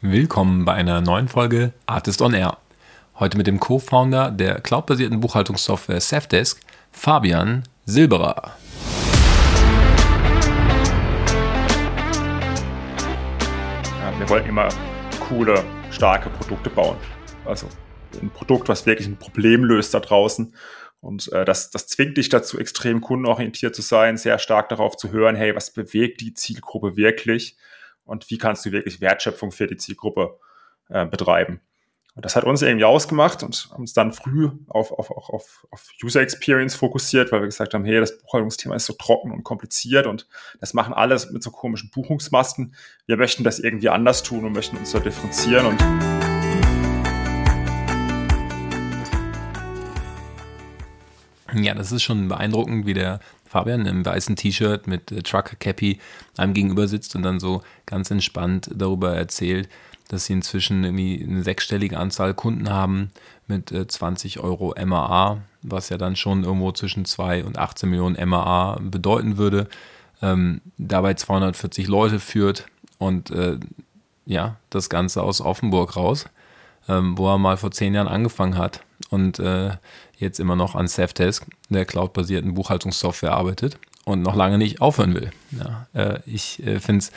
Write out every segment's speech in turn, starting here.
Willkommen bei einer neuen Folge Artist on Air. Heute mit dem Co-Founder der cloudbasierten Buchhaltungssoftware Safdesk, Fabian Silberer. Wir wollen immer coole, starke Produkte bauen. Also ein Produkt, was wirklich ein Problem löst da draußen. Und äh, das, das zwingt dich dazu, extrem kundenorientiert zu sein, sehr stark darauf zu hören, hey, was bewegt die Zielgruppe wirklich? Und wie kannst du wirklich Wertschöpfung für die Zielgruppe äh, betreiben. Und das hat uns irgendwie ausgemacht und haben uns dann früh auf, auf, auf, auf User Experience fokussiert, weil wir gesagt haben, hey, das Buchhaltungsthema ist so trocken und kompliziert und das machen alles mit so komischen Buchungsmasken. Wir möchten das irgendwie anders tun und möchten uns da differenzieren und Ja, das ist schon beeindruckend, wie der Fabian im weißen T-Shirt mit äh, Trucker Cappy einem gegenüber sitzt und dann so ganz entspannt darüber erzählt, dass sie inzwischen irgendwie eine sechsstellige Anzahl Kunden haben mit äh, 20 Euro MAA, was ja dann schon irgendwo zwischen 2 und 18 Millionen MAA bedeuten würde, ähm, dabei 240 Leute führt und äh, ja, das Ganze aus Offenburg raus, ähm, wo er mal vor zehn Jahren angefangen hat. Und äh, jetzt immer noch an Safdesk, der cloudbasierten Buchhaltungssoftware arbeitet und noch lange nicht aufhören will. Ja, äh, ich äh, finde es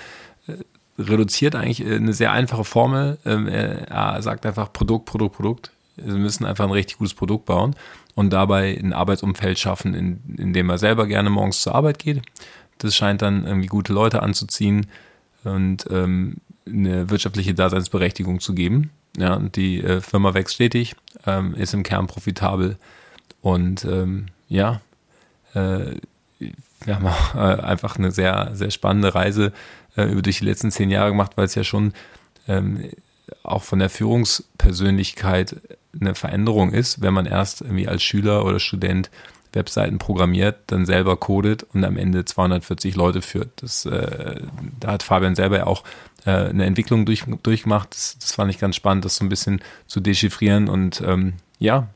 äh, reduziert eigentlich äh, eine sehr einfache Formel. Ähm, er sagt einfach Produkt, Produkt, Produkt. Wir müssen einfach ein richtig gutes Produkt bauen und dabei ein Arbeitsumfeld schaffen, in, in dem er selber gerne morgens zur Arbeit geht. Das scheint dann irgendwie gute Leute anzuziehen und ähm, eine wirtschaftliche Daseinsberechtigung zu geben. Ja, die äh, Firma wächst stetig, ähm, ist im Kern profitabel und ähm, ja, äh, wir haben auch äh, einfach eine sehr, sehr spannende Reise äh, über die letzten zehn Jahre gemacht, weil es ja schon ähm, auch von der Führungspersönlichkeit eine Veränderung ist, wenn man erst irgendwie als Schüler oder Student Webseiten programmiert, dann selber codet und am Ende 240 Leute führt. Das, äh, da hat Fabian selber ja auch äh, eine Entwicklung durch, durchgemacht. Das, das fand ich ganz spannend, das so ein bisschen zu dechiffrieren und ähm, ja,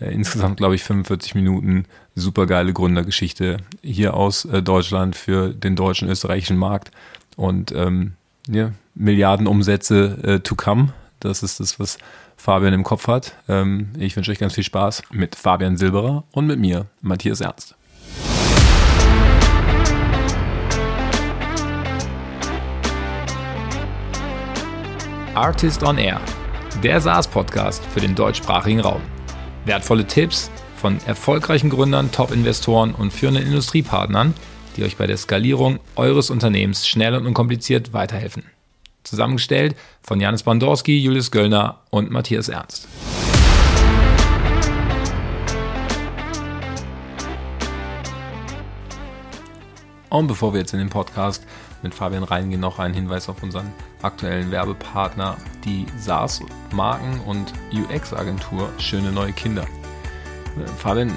äh, insgesamt glaube ich 45 Minuten super geile Gründergeschichte hier aus äh, Deutschland für den deutschen österreichischen Markt und ähm, ja, Milliarden Umsätze äh, to come. Das ist das, was Fabian im Kopf hat. Ähm, ich wünsche euch ganz viel Spaß mit Fabian Silberer und mit mir, Matthias Ernst. Artist on Air, der SaaS-Podcast für den deutschsprachigen Raum. Wertvolle Tipps von erfolgreichen Gründern, Top-Investoren und führenden Industriepartnern, die euch bei der Skalierung eures Unternehmens schnell und unkompliziert weiterhelfen. Zusammengestellt von Janis Bandorski, Julius Göllner und Matthias Ernst. Und bevor wir jetzt in den Podcast mit Fabian reingehen, noch ein Hinweis auf unseren aktuellen Werbepartner, die SaaS-Marken- und UX-Agentur Schöne Neue Kinder. Fabian,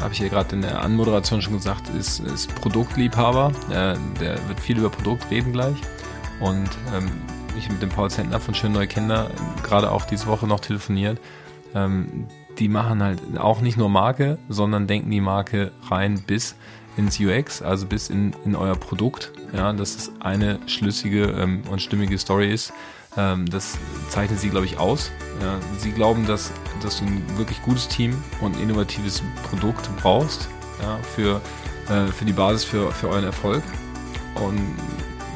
habe ich hier gerade in der Anmoderation schon gesagt, ist, ist Produktliebhaber. Der, der wird viel über Produkt reden gleich. Und ähm, ich mit dem Paul Zentner von Schön Neue Kinder gerade auch diese Woche noch telefoniert. Ähm, die machen halt auch nicht nur Marke, sondern denken die Marke rein bis ins UX, also bis in, in euer Produkt. Ja, dass es eine schlüssige ähm, und stimmige Story ist. Ähm, das zeichnet sie, glaube ich, aus. Ja, sie glauben, dass, dass du ein wirklich gutes Team und innovatives Produkt brauchst ja, für, äh, für die Basis für, für euren Erfolg. Und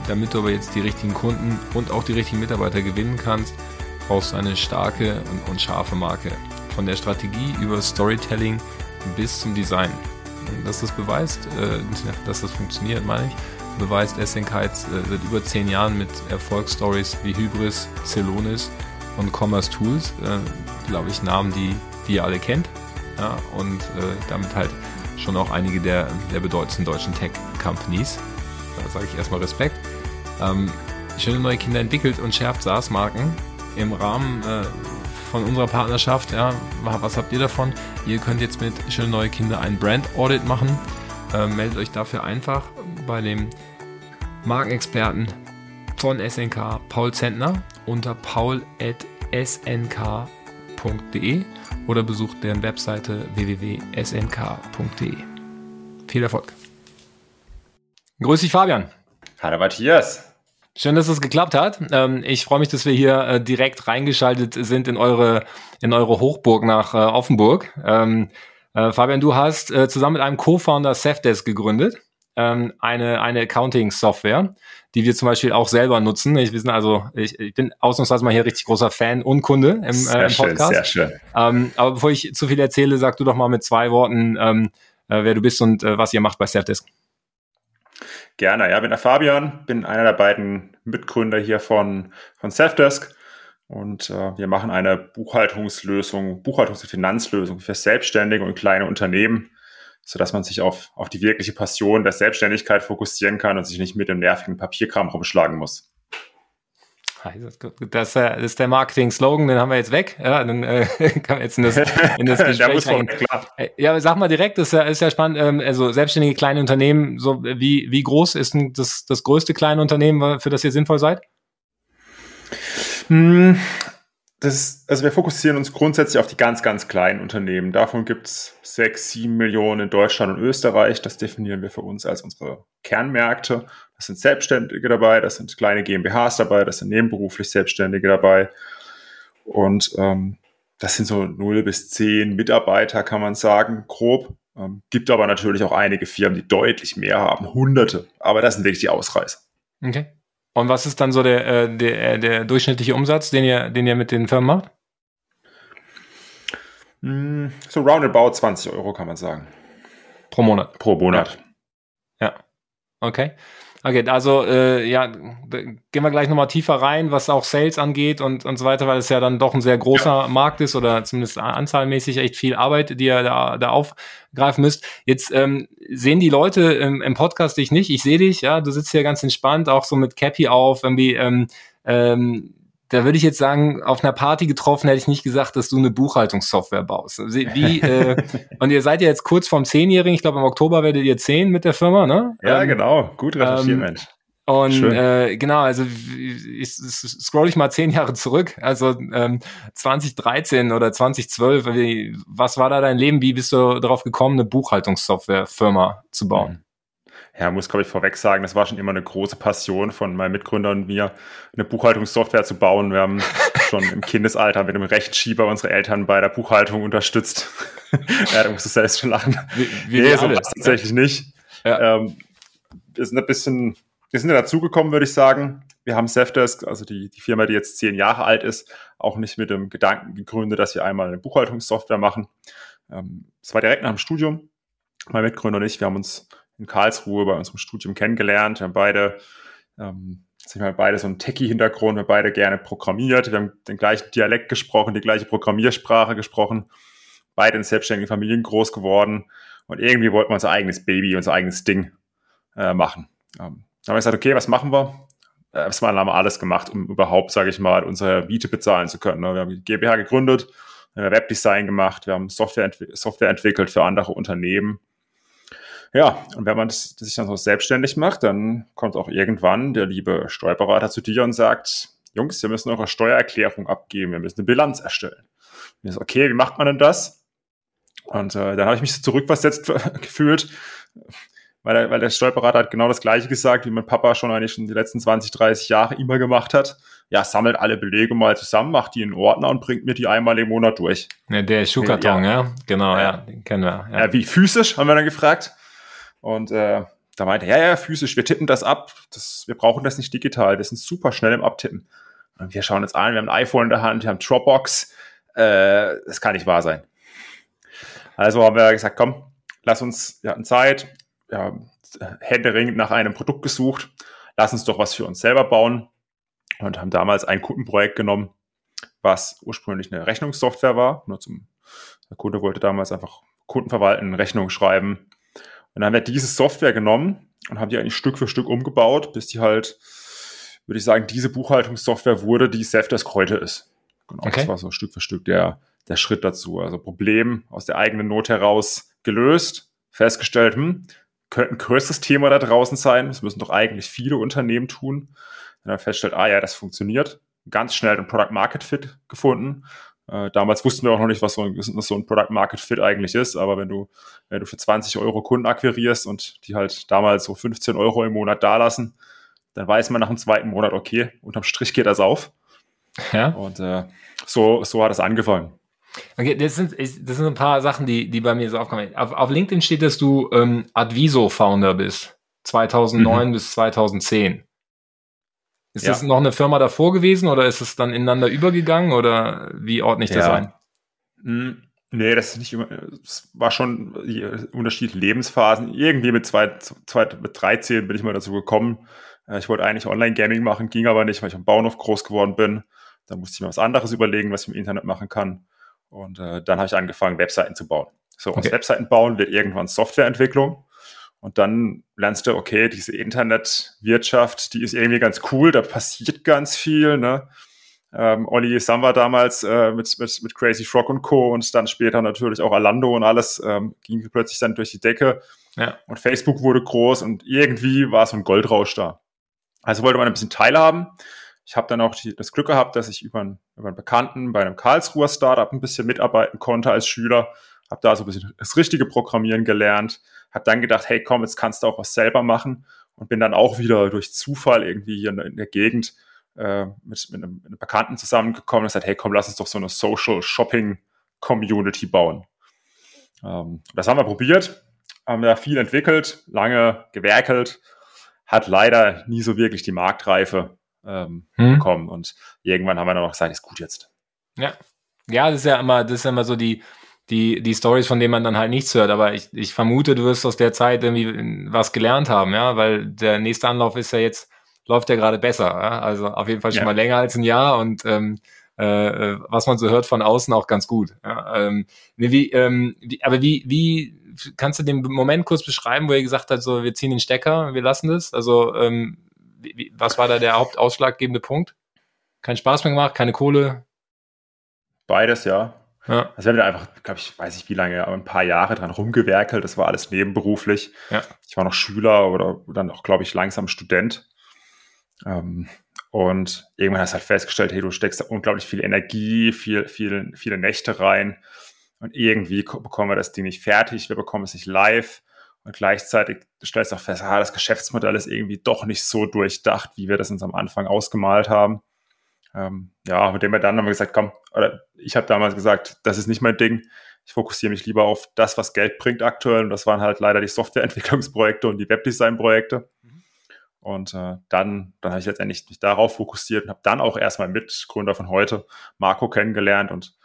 damit du aber jetzt die richtigen Kunden und auch die richtigen Mitarbeiter gewinnen kannst, brauchst du eine starke und, und scharfe Marke. Von der Strategie über Storytelling bis zum Design. Dass das beweist, äh, dass das funktioniert, meine ich, beweist SNK jetzt äh, seit über zehn Jahren mit Erfolgsstories wie Hybris, Celonis und Commerce Tools. Äh, Glaube ich, Namen, die, die ihr alle kennt. Ja, und äh, damit halt schon auch einige der, der bedeutendsten deutschen Tech-Companies. Da sage ich erstmal Respekt. Ähm, Schöne Neue Kinder entwickelt und schärft SaaS-Marken im Rahmen äh, von unserer Partnerschaft. Ja, was habt ihr davon? Ihr könnt jetzt mit Schöne Neue Kinder ein Brand-Audit machen. Äh, meldet euch dafür einfach bei dem Markenexperten von SNK, Paul Zentner, unter paul.snk.de oder besucht deren Webseite www.snk.de. Viel Erfolg! Grüß dich, Fabian. Hallo Matthias. Schön, dass es geklappt hat. Ähm, ich freue mich, dass wir hier äh, direkt reingeschaltet sind in eure, in eure Hochburg nach äh, Offenburg. Ähm, äh, Fabian, du hast zusammen mit einem Co-Founder Safdesk gegründet, ähm, eine, eine Accounting-Software, die wir zum Beispiel auch selber nutzen. Ich, wir sind also, ich, ich bin ausnahmsweise mal hier richtig großer Fan und Kunde im, äh, im Podcast. Schön, sehr schön. Aber bevor ich zu viel erzähle, sag du doch mal mit zwei Worten, wer du bist und was ihr macht bei Safdesk. Gerne, ja, bin der Fabian, bin einer der beiden Mitgründer hier von, von Safdesk und äh, wir machen eine Buchhaltungslösung, Buchhaltungs- und Finanzlösung für Selbstständige und kleine Unternehmen, sodass man sich auf, auf die wirkliche Passion der Selbstständigkeit fokussieren kann und sich nicht mit dem nervigen Papierkram rumschlagen muss. Das, das ist der Marketing-Slogan, den haben wir jetzt weg. Ja, dann äh, kann man jetzt in das, in das Gespräch rein. Äh, ja, sag mal direkt, das ist ja, ist ja spannend. Ähm, also selbstständige kleine Unternehmen, so wie, wie groß ist denn das, das größte kleine Unternehmen, für das ihr sinnvoll seid? Hm, das, also wir fokussieren uns grundsätzlich auf die ganz, ganz kleinen Unternehmen. Davon gibt es sechs, sieben Millionen in Deutschland und Österreich. Das definieren wir für uns als unsere Kernmärkte. Das sind Selbstständige dabei, das sind kleine GmbHs dabei, das sind nebenberuflich Selbstständige dabei. Und ähm, das sind so null bis zehn Mitarbeiter, kann man sagen, grob. Ähm, gibt aber natürlich auch einige Firmen, die deutlich mehr haben, hunderte. Aber das sind wirklich die Ausreißer. Okay. Und was ist dann so der, äh, der, äh, der durchschnittliche Umsatz, den ihr, den ihr mit den Firmen macht? Hm, so roundabout 20 Euro kann man sagen. Pro Monat. Pro Monat. Ja. Okay. Okay, also äh, ja, gehen wir gleich nochmal tiefer rein, was auch Sales angeht und, und so weiter, weil es ja dann doch ein sehr großer ja. Markt ist oder zumindest anzahlmäßig echt viel Arbeit, die ihr da, da aufgreifen müsst. Jetzt ähm, sehen die Leute im, im Podcast dich nicht, ich sehe dich, ja, du sitzt hier ganz entspannt, auch so mit Cappy auf, irgendwie ähm, ähm, da würde ich jetzt sagen, auf einer Party getroffen hätte ich nicht gesagt, dass du eine Buchhaltungssoftware baust. Wie, äh, und ihr seid ja jetzt kurz vorm Zehnjährigen, ich glaube im Oktober werdet ihr zehn mit der Firma, ne? Ja, ähm, genau, gut recherchiert, ähm, Mensch. Und äh, genau, also ich, ich scroll ich mal zehn Jahre zurück, also ähm, 2013 oder 2012, wie, was war da dein Leben? Wie bist du darauf gekommen, eine Buchhaltungssoftware-Firma zu bauen? Ja, muss, glaube ich, vorweg sagen, das war schon immer eine große Passion von meinem Mitgründer und mir, eine Buchhaltungssoftware zu bauen. Wir haben schon im Kindesalter mit dem Rechtschieber unsere Eltern bei der Buchhaltung unterstützt. ja, da musst du selbst schon lachen. Wie, wie nee, so tatsächlich nicht. Ja. Ähm, wir sind ein bisschen, wir sind ja dazugekommen, würde ich sagen. Wir haben Safdesk, also die, die Firma, die jetzt zehn Jahre alt ist, auch nicht mit dem Gedanken gegründet, dass wir einmal eine Buchhaltungssoftware machen. Ähm, es ähm, war direkt nach dem Studium. Mein Mitgründer und ich, wir haben uns in Karlsruhe bei unserem Studium kennengelernt. Wir haben beide, ähm, sag ich mal, beide so einen Techie-Hintergrund, wir haben beide gerne programmiert, wir haben den gleichen Dialekt gesprochen, die gleiche Programmiersprache gesprochen, beide in selbstständigen Familien groß geworden und irgendwie wollten wir unser eigenes Baby, unser eigenes Ding äh, machen. Ähm, dann haben wir gesagt, okay, was machen wir? Äh, erstmal haben wir alles gemacht, um überhaupt, sage ich mal, unsere Miete bezahlen zu können. Ne? Wir haben die GmbH gegründet, Webdesign gemacht, wir haben Software, entwick Software entwickelt für andere Unternehmen ja, und wenn man das, sich dann so selbstständig macht, dann kommt auch irgendwann der liebe Steuerberater zu dir und sagt, Jungs, wir müssen eure Steuererklärung abgeben, wir müssen eine Bilanz erstellen. Und ich so, okay, wie macht man denn das? Und äh, dann habe ich mich so zurückversetzt gefühlt, weil der, weil der Steuerberater hat genau das Gleiche gesagt, wie mein Papa schon eigentlich schon die letzten 20, 30 Jahre immer gemacht hat. Ja, sammelt alle Belege mal zusammen, macht die in Ordner und bringt mir die einmal im Monat durch. Ja, der Schuhkarton, ja. ja. Genau, ja. ja, den kennen wir. Ja. ja, wie physisch, haben wir dann gefragt. Und äh, da meinte er, ja, ja, physisch, wir tippen das ab. Das, wir brauchen das nicht digital. Wir sind super schnell im Abtippen. Und wir schauen uns an, wir haben ein iPhone in der Hand, wir haben Dropbox. Äh, das kann nicht wahr sein. Also haben wir gesagt, komm, lass uns, wir hatten Zeit, wir haben händeringend nach einem Produkt gesucht, lass uns doch was für uns selber bauen und haben damals ein Kundenprojekt genommen, was ursprünglich eine Rechnungssoftware war. Nur zum, der Kunde wollte damals einfach Kunden verwalten, Rechnung schreiben, und dann haben wir diese Software genommen und haben die eigentlich Stück für Stück umgebaut, bis die halt, würde ich sagen, diese Buchhaltungssoftware wurde, die Safdesk heute ist. Genau, okay. das war so Stück für Stück der, der Schritt dazu. Also Problem aus der eigenen Not heraus gelöst, festgestellt, hm, könnte ein größeres Thema da draußen sein. Das müssen doch eigentlich viele Unternehmen tun. Und dann feststellt, ah ja, das funktioniert. Ganz schnell ein Product Market Fit gefunden. Äh, damals wussten wir auch noch nicht, was so, ein, was so ein Product Market Fit eigentlich ist, aber wenn du, wenn du für 20 Euro Kunden akquirierst und die halt damals so 15 Euro im Monat dalassen, dann weiß man nach dem zweiten Monat, okay, unterm Strich geht das auf. Ja. Und äh, so, so hat es angefangen. Okay, das sind, das sind ein paar Sachen, die, die bei mir so aufkommen. Auf, auf LinkedIn steht, dass du ähm, Adviso-Founder bist. 2009 mhm. bis 2010. Ist ja. das noch eine Firma davor gewesen oder ist es dann ineinander übergegangen oder wie ordne ich das ja. ein? Hm, nee, das ist nicht immer, es war schon unterschiedliche Lebensphasen. Irgendwie mit, zwei, zwei, mit 13 bin ich mal dazu gekommen. Äh, ich wollte eigentlich Online-Gaming machen, ging aber nicht, weil ich am Bauernhof groß geworden bin. Da musste ich mir was anderes überlegen, was ich im Internet machen kann. Und äh, dann habe ich angefangen, Webseiten zu bauen. So, okay. aus Webseiten bauen wird irgendwann Softwareentwicklung. Und dann lernst du, okay, diese Internetwirtschaft, die ist irgendwie ganz cool, da passiert ganz viel. Ne? Ähm, Olli Samba damals äh, mit, mit, mit Crazy Frog und Co. und dann später natürlich auch Alando und alles ähm, ging plötzlich dann durch die Decke. Ja. Und Facebook wurde groß und irgendwie war so ein Goldrausch da. Also wollte man ein bisschen teilhaben. Ich habe dann auch die, das Glück gehabt, dass ich über einen, über einen Bekannten bei einem Karlsruher Startup ein bisschen mitarbeiten konnte als Schüler. Habe da so ein bisschen das richtige Programmieren gelernt. Habe dann gedacht, hey komm, jetzt kannst du auch was selber machen. Und bin dann auch wieder durch Zufall irgendwie hier in der Gegend äh, mit, mit, einem, mit einem Bekannten zusammengekommen und gesagt, hey komm, lass uns doch so eine Social Shopping Community bauen. Ähm, das haben wir probiert, haben da viel entwickelt, lange gewerkelt, hat leider nie so wirklich die Marktreife ähm, hm. bekommen. Und irgendwann haben wir dann noch gesagt, ist gut jetzt. Ja. Ja, das ist ja immer, das ist ja immer so die, die, die Stories, von denen man dann halt nichts hört. Aber ich, ich vermute, du wirst aus der Zeit irgendwie was gelernt haben, ja, weil der nächste Anlauf ist ja jetzt, läuft ja gerade besser. Ja? Also auf jeden Fall schon ja. mal länger als ein Jahr und ähm, äh, äh, was man so hört von außen auch ganz gut. Ja? Ähm, wie, ähm, wie, aber wie, wie kannst du den Moment kurz beschreiben, wo ihr gesagt habt, so wir ziehen den Stecker, wir lassen das? Also ähm, wie, was war da der hauptausschlaggebende Punkt? Kein Spaß mehr gemacht, keine Kohle? Beides, ja. Ja. Also wir haben einfach, glaube ich, weiß ich wie lange, aber ein paar Jahre dran rumgewerkelt. Das war alles nebenberuflich. Ja. Ich war noch Schüler oder dann auch, glaube ich, langsam Student. Ähm, und irgendwann hast du halt festgestellt, hey, du steckst da unglaublich viel Energie, viel, viel, viele Nächte rein. Und irgendwie bekommen wir das Ding nicht fertig, wir bekommen es nicht live. Und gleichzeitig stellst du auch fest, ah, das Geschäftsmodell ist irgendwie doch nicht so durchdacht, wie wir das uns am Anfang ausgemalt haben. Ähm, ja, mit dem wir dann haben wir gesagt, komm, oder ich habe damals gesagt, das ist nicht mein Ding. Ich fokussiere mich lieber auf das, was Geld bringt aktuell. Und das waren halt leider die Softwareentwicklungsprojekte und die Webdesign-Projekte. Und äh, dann, dann habe ich letztendlich mich darauf fokussiert und habe dann auch erstmal Mitgründer von heute, Marco, kennengelernt. Und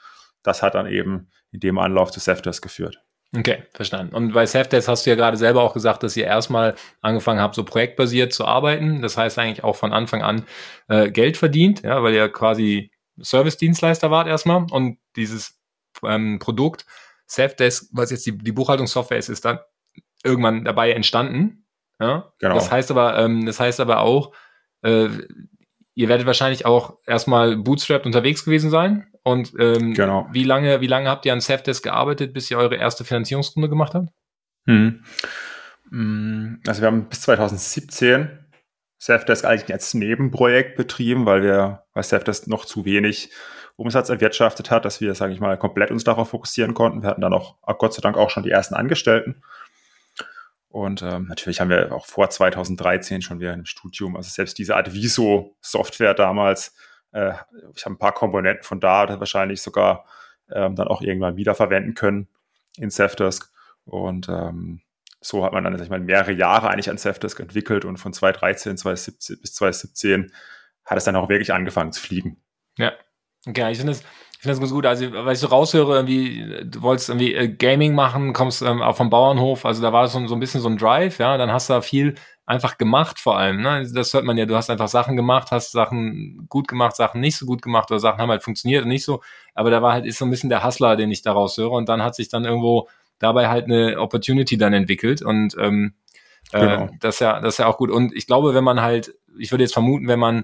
das hat dann eben in dem Anlauf zu Safdesk geführt. Okay, verstanden. Und bei Safdesk hast du ja gerade selber auch gesagt, dass ihr erstmal angefangen habt, so projektbasiert zu arbeiten. Das heißt eigentlich auch von Anfang an äh, Geld verdient, ja, weil ihr quasi Service-Dienstleister wart erstmal und dieses ähm, Produkt Safdesk, was jetzt die, die Buchhaltungssoftware ist, ist dann irgendwann dabei entstanden. Ja? Genau. Das heißt aber, ähm, das heißt aber auch, äh, ihr werdet wahrscheinlich auch erstmal bootstrapped unterwegs gewesen sein. Und ähm, genau. wie lange, wie lange habt ihr an Safdesk gearbeitet, bis ihr eure erste Finanzierungsrunde gemacht habt? Hm. hm. Also wir haben bis 2017 Safdesk eigentlich als Nebenprojekt betrieben, weil wir, weil Safdesk noch zu wenig Umsatz erwirtschaftet hat, dass wir, sage ich mal, komplett uns darauf fokussieren konnten. Wir hatten dann auch, Gott sei Dank, auch schon die ersten Angestellten. Und ähm, natürlich haben wir auch vor 2013 schon wieder im Studium, also selbst diese Art Viso-Software damals, äh, ich habe ein paar Komponenten von da wahrscheinlich sogar ähm, dann auch irgendwann wiederverwenden können in Safdesk. Und ähm, so hat man dann, sag ich mal, mehrere Jahre eigentlich an Safdesk entwickelt und von 2013 2017, bis 2017 hat es dann auch wirklich angefangen zu fliegen. Ja, okay, ich finde es ich das ganz gut. Also, weil ich so raushöre, irgendwie, du wolltest irgendwie äh, Gaming machen, kommst ähm, auch vom Bauernhof, also da war so, so ein bisschen so ein Drive, ja, dann hast du da viel einfach gemacht vor allem. Ne? Das hört man ja, du hast einfach Sachen gemacht, hast Sachen gut gemacht, Sachen nicht so gut gemacht oder Sachen haben halt funktioniert und nicht so. Aber da war halt, ist so ein bisschen der Hustler, den ich daraus höre. Und dann hat sich dann irgendwo dabei halt eine Opportunity dann entwickelt. Und ähm, äh, genau. das, ist ja, das ist ja auch gut. Und ich glaube, wenn man halt, ich würde jetzt vermuten, wenn man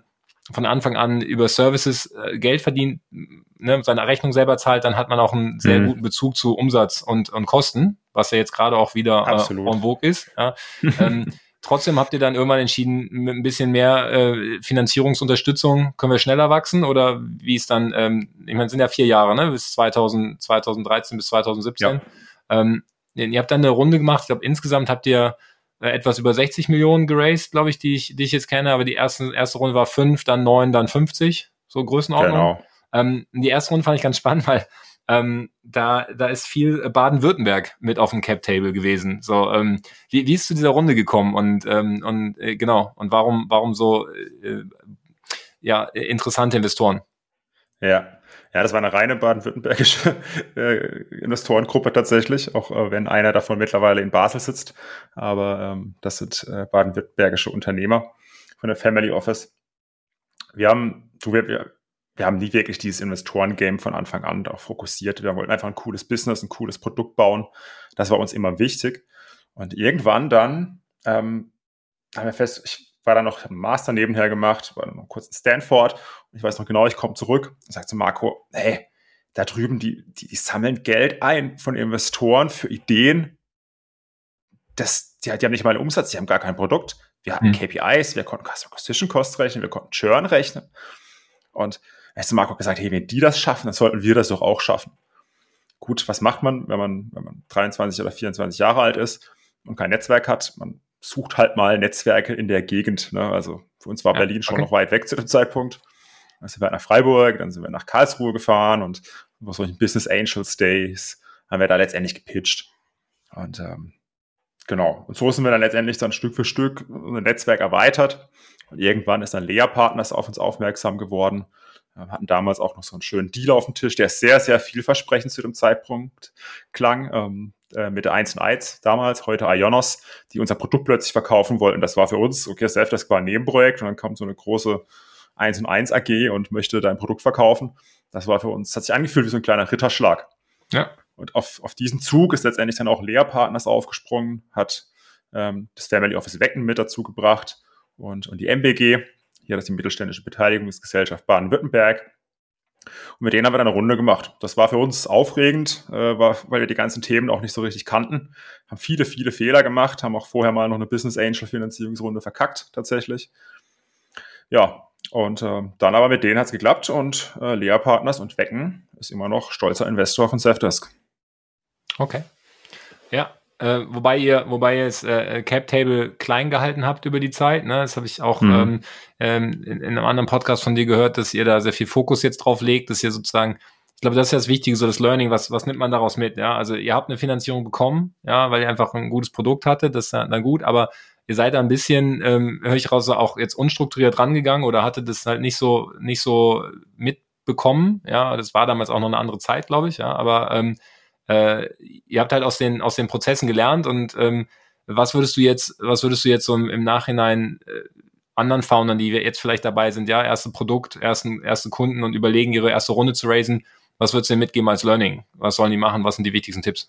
von Anfang an über Services äh, Geld verdient, ne, seine Rechnung selber zahlt, dann hat man auch einen sehr mhm. guten Bezug zu Umsatz und, und Kosten, was ja jetzt gerade auch wieder äh, en vogue ist. Ja. ähm, trotzdem habt ihr dann irgendwann entschieden, mit ein bisschen mehr äh, Finanzierungsunterstützung können wir schneller wachsen oder wie ist dann, ähm, ich meine, es sind ja vier Jahre, ne, bis 2000, 2013 bis 2017. Ja. Ähm, ihr habt dann eine Runde gemacht, ich glaube insgesamt habt ihr äh, etwas über 60 Millionen geraced, glaube ich, die ich, die ich jetzt kenne, aber die erste, erste Runde war 5, dann 9, dann 50, so Größenordnung. Genau. Ähm, die erste Runde fand ich ganz spannend, weil ähm, da, da ist viel Baden-Württemberg mit auf dem Cap-Table gewesen. So, ähm, wie, wie ist zu dieser Runde gekommen und, ähm, und äh, genau, und warum, warum so äh, ja, interessante Investoren? Ja, ja, das war eine reine baden-württembergische äh, Investorengruppe tatsächlich, auch äh, wenn einer davon mittlerweile in Basel sitzt. Aber ähm, das sind äh, baden-württembergische Unternehmer von der Family Office. Wir haben, du, wir, wir haben nie wirklich dieses Investoren-Game von Anfang an darauf fokussiert. Wir wollten einfach ein cooles Business, ein cooles Produkt bauen. Das war uns immer wichtig. Und irgendwann dann ähm, haben wir fest, ich war dann noch, einen Master nebenher gemacht, war dann noch kurz in Stanford. Und ich weiß noch genau, ich komme zurück und sage zu Marco, hey, da drüben, die, die, die sammeln Geld ein von Investoren für Ideen. Das, die, die haben nicht mal einen Umsatz, die haben gar kein Produkt. Wir hatten mhm. KPIs, wir konnten Customer Acquisition Cost rechnen, wir konnten Churn rechnen. Und hast du Marco gesagt, hey, wenn die das schaffen, dann sollten wir das doch auch schaffen. Gut, was macht man, wenn man, wenn man 23 oder 24 Jahre alt ist und kein Netzwerk hat? Man sucht halt mal Netzwerke in der Gegend. Ne? Also für uns war ja, Berlin schon okay. noch weit weg zu dem Zeitpunkt. Dann sind wir nach Freiburg, dann sind wir nach Karlsruhe gefahren und bei solchen Business Angels Days haben wir da letztendlich gepitcht. Und ähm, genau, und so sind wir dann letztendlich dann Stück für Stück unser Netzwerk erweitert. Und irgendwann ist dann Lea Partners auf uns aufmerksam geworden wir hatten damals auch noch so einen schönen Deal auf dem Tisch, der sehr, sehr vielversprechend zu dem Zeitpunkt klang. Ähm, äh, mit der 1 1 damals, heute Ionos, die unser Produkt plötzlich verkaufen wollten. Das war für uns, okay, Self, das war ein Nebenprojekt und dann kommt so eine große 1 1 AG und möchte dein Produkt verkaufen. Das war für uns, das hat sich angefühlt wie so ein kleiner Ritterschlag. Ja. Und auf, auf diesen Zug ist letztendlich dann auch Lehrpartners aufgesprungen, hat ähm, das Family Office Wecken mit dazu gebracht und, und die MBG, hier das ist die mittelständische Beteiligungsgesellschaft Baden-Württemberg. Und mit denen haben wir dann eine Runde gemacht. Das war für uns aufregend, äh, war, weil wir die ganzen Themen auch nicht so richtig kannten. Haben viele, viele Fehler gemacht, haben auch vorher mal noch eine Business Angel Finanzierungsrunde verkackt, tatsächlich. Ja, und äh, dann aber mit denen hat es geklappt und äh, Lea Partners und Wecken ist immer noch stolzer Investor von Safdesk. Okay. Ja, äh, wobei ihr, wobei ihr es äh, Cap Table klein gehalten habt über die Zeit. Ne? Das habe ich auch mhm. ähm, ähm, in, in, einem anderen Podcast von dir gehört, dass ihr da sehr viel Fokus jetzt drauf legt, dass ihr sozusagen, ich glaube, das ist ja das Wichtige, so das Learning, was, was nimmt man daraus mit? Ja, also ihr habt eine Finanzierung bekommen, ja, weil ihr einfach ein gutes Produkt hatte, das ist dann gut, aber ihr seid da ein bisschen, ähm, höre ich raus, auch jetzt unstrukturiert rangegangen oder hattet das halt nicht so, nicht so mitbekommen. Ja, das war damals auch noch eine andere Zeit, glaube ich, ja, aber ähm, äh, ihr habt halt aus den, aus den Prozessen gelernt und ähm, was würdest du jetzt, was würdest du jetzt so im, im Nachhinein äh, anderen Foundern, die jetzt vielleicht dabei sind, ja, erste Produkt, ersten, erste Kunden und überlegen, ihre erste Runde zu raisen, was würdest du denn mitgeben als Learning? Was sollen die machen? Was sind die wichtigsten Tipps?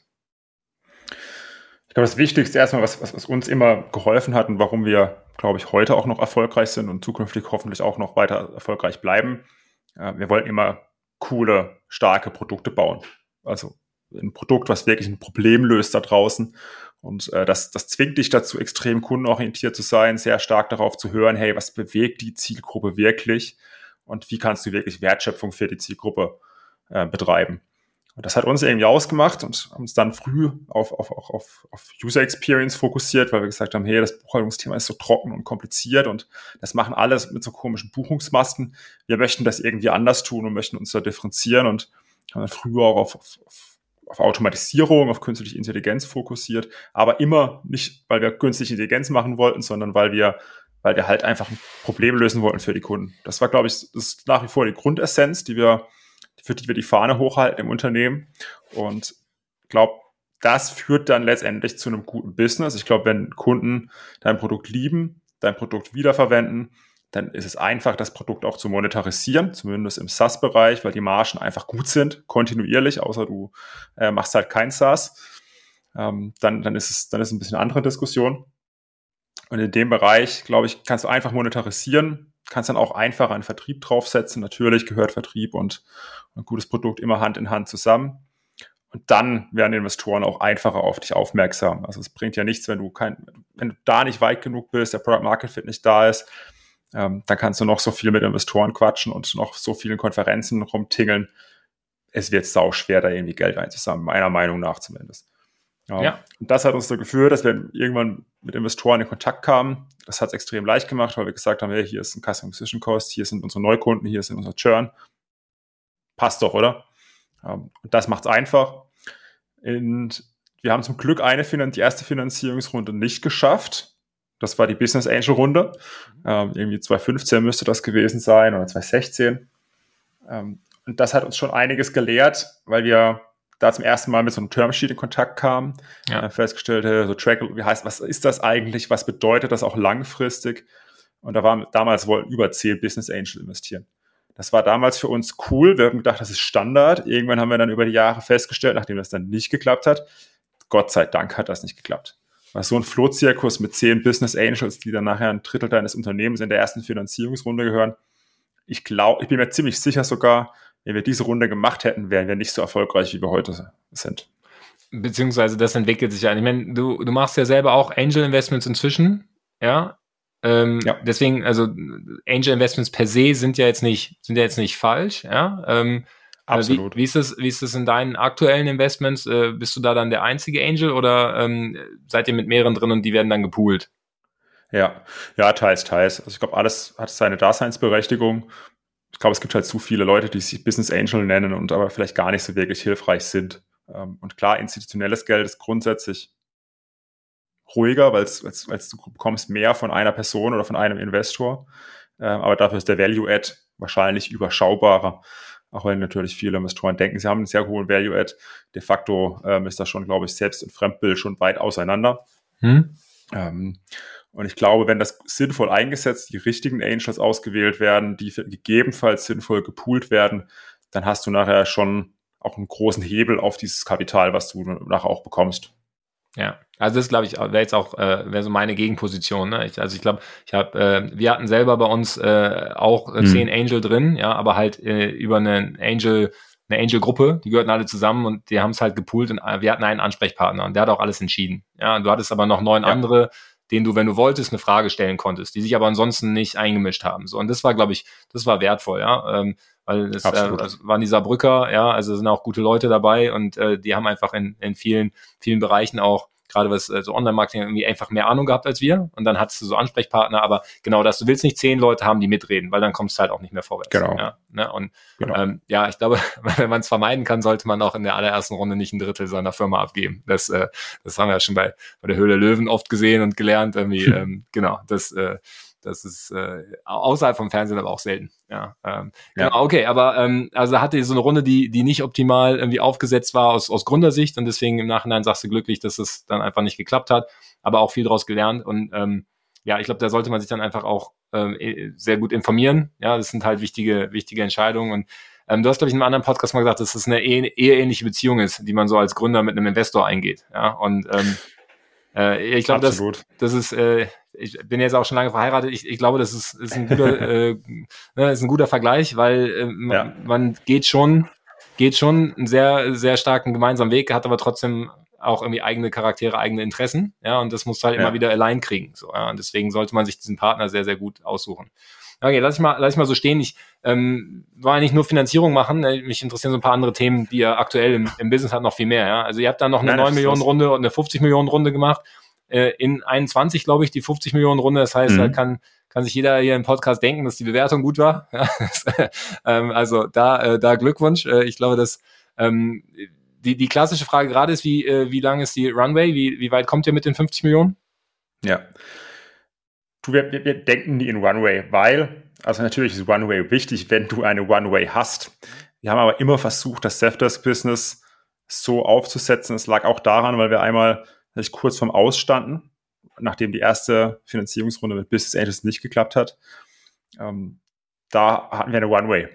Ich glaube, das Wichtigste erstmal, was, was, was uns immer geholfen hat und warum wir, glaube ich, heute auch noch erfolgreich sind und zukünftig hoffentlich auch noch weiter erfolgreich bleiben. Äh, wir wollten immer coole, starke Produkte bauen. Also ein Produkt, was wirklich ein Problem löst da draußen. Und äh, das, das zwingt dich dazu, extrem kundenorientiert zu sein, sehr stark darauf zu hören, hey, was bewegt die Zielgruppe wirklich und wie kannst du wirklich Wertschöpfung für die Zielgruppe äh, betreiben. Und das hat uns irgendwie ausgemacht und haben uns dann früh auf, auf, auf, auf User Experience fokussiert, weil wir gesagt haben, hey, das Buchhaltungsthema ist so trocken und kompliziert und das machen alles mit so komischen Buchungsmasken. Wir möchten das irgendwie anders tun und möchten uns da differenzieren und haben dann früher auch auf, auf, auf auf Automatisierung, auf künstliche Intelligenz fokussiert, aber immer nicht, weil wir künstliche Intelligenz machen wollten, sondern weil wir, weil wir halt einfach ein Problem lösen wollten für die Kunden. Das war, glaube ich, das ist nach wie vor die Grundessenz, die wir, für die wir die Fahne hochhalten im Unternehmen. Und ich glaube, das führt dann letztendlich zu einem guten Business. Ich glaube, wenn Kunden dein Produkt lieben, dein Produkt wiederverwenden, dann ist es einfach, das Produkt auch zu monetarisieren, zumindest im SaaS-Bereich, weil die Margen einfach gut sind, kontinuierlich, außer du äh, machst halt kein SaaS. Ähm, dann, dann ist es dann ist ein bisschen eine andere Diskussion. Und in dem Bereich, glaube ich, kannst du einfach monetarisieren, kannst dann auch einfach einen Vertrieb draufsetzen. Natürlich gehört Vertrieb und ein gutes Produkt immer Hand in Hand zusammen. Und dann werden Investoren auch einfacher auf dich aufmerksam. Also es bringt ja nichts, wenn du kein, wenn du da nicht weit genug bist, der Product Market Fit nicht da ist, ähm, da kannst du noch so viel mit Investoren quatschen und noch so vielen Konferenzen rumtingeln. Es wird sau schwer, da irgendwie Geld einzusammeln, meiner Meinung nach zumindest. Ja. ja. Und das hat uns dazu geführt, dass wir irgendwann mit Investoren in Kontakt kamen. Das hat es extrem leicht gemacht, weil wir gesagt haben, hey, hier ist ein Customer Acquisition Cost, hier sind unsere Neukunden, hier sind unser Churn. Passt doch, oder? Und das macht es einfach. Und wir haben zum Glück eine, die erste Finanzierungsrunde nicht geschafft. Das war die Business Angel Runde. Ähm, irgendwie 2015 müsste das gewesen sein oder 2016. Ähm, und das hat uns schon einiges gelehrt, weil wir da zum ersten Mal mit so einem Termsheet in Kontakt kamen, ja. äh, festgestellt, so Track, wie heißt, was ist das eigentlich? Was bedeutet das auch langfristig? Und da waren damals wollten über zehn Business Angel investieren. Das war damals für uns cool. Wir haben gedacht, das ist Standard. Irgendwann haben wir dann über die Jahre festgestellt, nachdem das dann nicht geklappt hat, Gott sei Dank hat das nicht geklappt. Weil so ein Flohzirkus mit zehn Business Angels, die dann nachher ein Drittel deines Unternehmens in der ersten Finanzierungsrunde gehören, ich glaube, ich bin mir ziemlich sicher sogar, wenn wir diese Runde gemacht hätten, wären wir nicht so erfolgreich, wie wir heute sind. Beziehungsweise das entwickelt sich ja. Ich meine, du, du machst ja selber auch Angel Investments inzwischen, ja. Ähm, ja. Deswegen, also Angel Investments per se sind ja jetzt nicht, sind ja jetzt nicht falsch, ja. Ähm, Absolut. Wie, wie, ist das, wie ist das in deinen aktuellen Investments? Äh, bist du da dann der einzige Angel oder ähm, seid ihr mit mehreren drin und die werden dann gepoolt? Ja, ja, teils, teils. Also ich glaube, alles hat seine Daseinsberechtigung. Ich glaube, es gibt halt zu viele Leute, die sich Business Angel nennen und aber vielleicht gar nicht so wirklich hilfreich sind. Ähm, und klar, institutionelles Geld ist grundsätzlich ruhiger, weil du bekommst mehr von einer Person oder von einem Investor. Ähm, aber dafür ist der Value-Add wahrscheinlich überschaubarer auch wenn natürlich viele Investoren denken, sie haben einen sehr hohen Value-Add. De facto ähm, ist das schon, glaube ich, Selbst- und Fremdbild schon weit auseinander. Hm. Ähm, und ich glaube, wenn das sinnvoll eingesetzt, die richtigen Angels ausgewählt werden, die gegebenenfalls sinnvoll gepoolt werden, dann hast du nachher schon auch einen großen Hebel auf dieses Kapital, was du nachher auch bekommst. Ja, also das glaube ich wäre jetzt auch äh, wäre so meine Gegenposition. Ne? Ich, also ich glaube, ich habe äh, wir hatten selber bei uns äh, auch äh, zehn Angel drin, ja, aber halt äh, über eine Angel eine Angel-Gruppe, die gehörten alle zusammen und die haben es halt gepoolt und äh, wir hatten einen Ansprechpartner und der hat auch alles entschieden. Ja, und du hattest aber noch neun ja. andere, denen du, wenn du wolltest, eine Frage stellen konntest, die sich aber ansonsten nicht eingemischt haben. So und das war, glaube ich, das war wertvoll, ja. Ähm, weil es äh, also waren die Saarbrücker, ja, also sind auch gute Leute dabei und äh, die haben einfach in, in vielen, vielen Bereichen auch gerade was äh, so Online-Marketing irgendwie einfach mehr Ahnung gehabt als wir und dann hattest du so Ansprechpartner, aber genau das, du willst nicht zehn Leute haben, die mitreden, weil dann kommst du halt auch nicht mehr vorwärts. Genau. Ja, ne? Und genau. Ähm, ja, ich glaube, wenn man es vermeiden kann, sollte man auch in der allerersten Runde nicht ein Drittel seiner Firma abgeben. Das, äh, das haben wir ja schon bei, bei der Höhle Löwen oft gesehen und gelernt. Irgendwie, ähm, genau, das äh, das ist äh, außerhalb vom Fernsehen aber auch selten. Ja, ähm, ja. Genau, okay, aber ähm, also hatte so eine Runde, die, die nicht optimal irgendwie aufgesetzt war aus, aus Gründersicht und deswegen im Nachhinein sagst du glücklich, dass es dann einfach nicht geklappt hat, aber auch viel daraus gelernt und ähm, ja, ich glaube, da sollte man sich dann einfach auch ähm, e, sehr gut informieren. Ja, das sind halt wichtige, wichtige Entscheidungen und ähm, du hast, glaube ich, in einem anderen Podcast mal gesagt, dass es eine ehe, eheähnliche Beziehung ist, die man so als Gründer mit einem Investor eingeht. Ja, und ähm, äh, ich glaube, das, das ist, äh, ich bin jetzt auch schon lange verheiratet. Ich, ich glaube, das ist, ist, ein guter, äh, ne, ist ein guter Vergleich, weil äh, man, ja. man geht schon, geht schon einen sehr, sehr starken gemeinsamen Weg, hat aber trotzdem auch irgendwie eigene Charaktere, eigene Interessen, ja, und das muss halt ja. immer wieder allein kriegen, so, ja, und deswegen sollte man sich diesen Partner sehr, sehr gut aussuchen. Okay, lass ich mal, lass ich mal so stehen. Ich ähm, war nicht nur Finanzierung machen. Äh, mich interessieren so ein paar andere Themen, die ihr aktuell im, im Business hat noch viel mehr. Ja? Also ihr habt da noch eine Nein, 9 Millionen Runde und eine 50 Millionen Runde gemacht äh, in 21, glaube ich, die 50 Millionen Runde. Das heißt, mhm. da kann, kann sich jeder hier im Podcast denken, dass die Bewertung gut war. ähm, also da, äh, da Glückwunsch. Äh, ich glaube, dass ähm, die, die klassische Frage gerade ist, wie, äh, wie lang ist die Runway? Wie, wie weit kommt ihr mit den 50 Millionen? Ja. Du, wir, wir denken nie in Runway, weil, also natürlich ist Runway wichtig, wenn du eine Runway hast. Wir haben aber immer versucht, das Safdesk-Business so aufzusetzen. Es lag auch daran, weil wir einmal ich kurz vorm Ausstanden, nachdem die erste Finanzierungsrunde mit Business Angels nicht geklappt hat. Ähm, da hatten wir eine One-Way.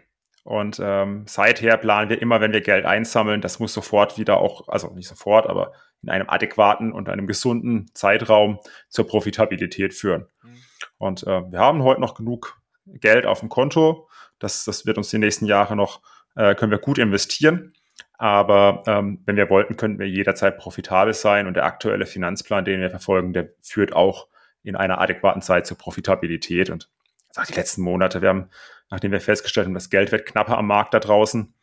Und ähm, seither planen wir immer, wenn wir Geld einsammeln, das muss sofort wieder auch, also nicht sofort, aber in einem adäquaten und einem gesunden Zeitraum zur Profitabilität führen. Mhm. Und äh, wir haben heute noch genug Geld auf dem Konto. Das, das wird uns die nächsten Jahre noch, äh, können wir gut investieren. Aber ähm, wenn wir wollten, könnten wir jederzeit profitabel sein. Und der aktuelle Finanzplan, den wir verfolgen, der führt auch in einer adäquaten Zeit zur Profitabilität. Und auch die letzten Monate, wir haben, nachdem wir festgestellt haben, das Geld wird knapper am Markt da draußen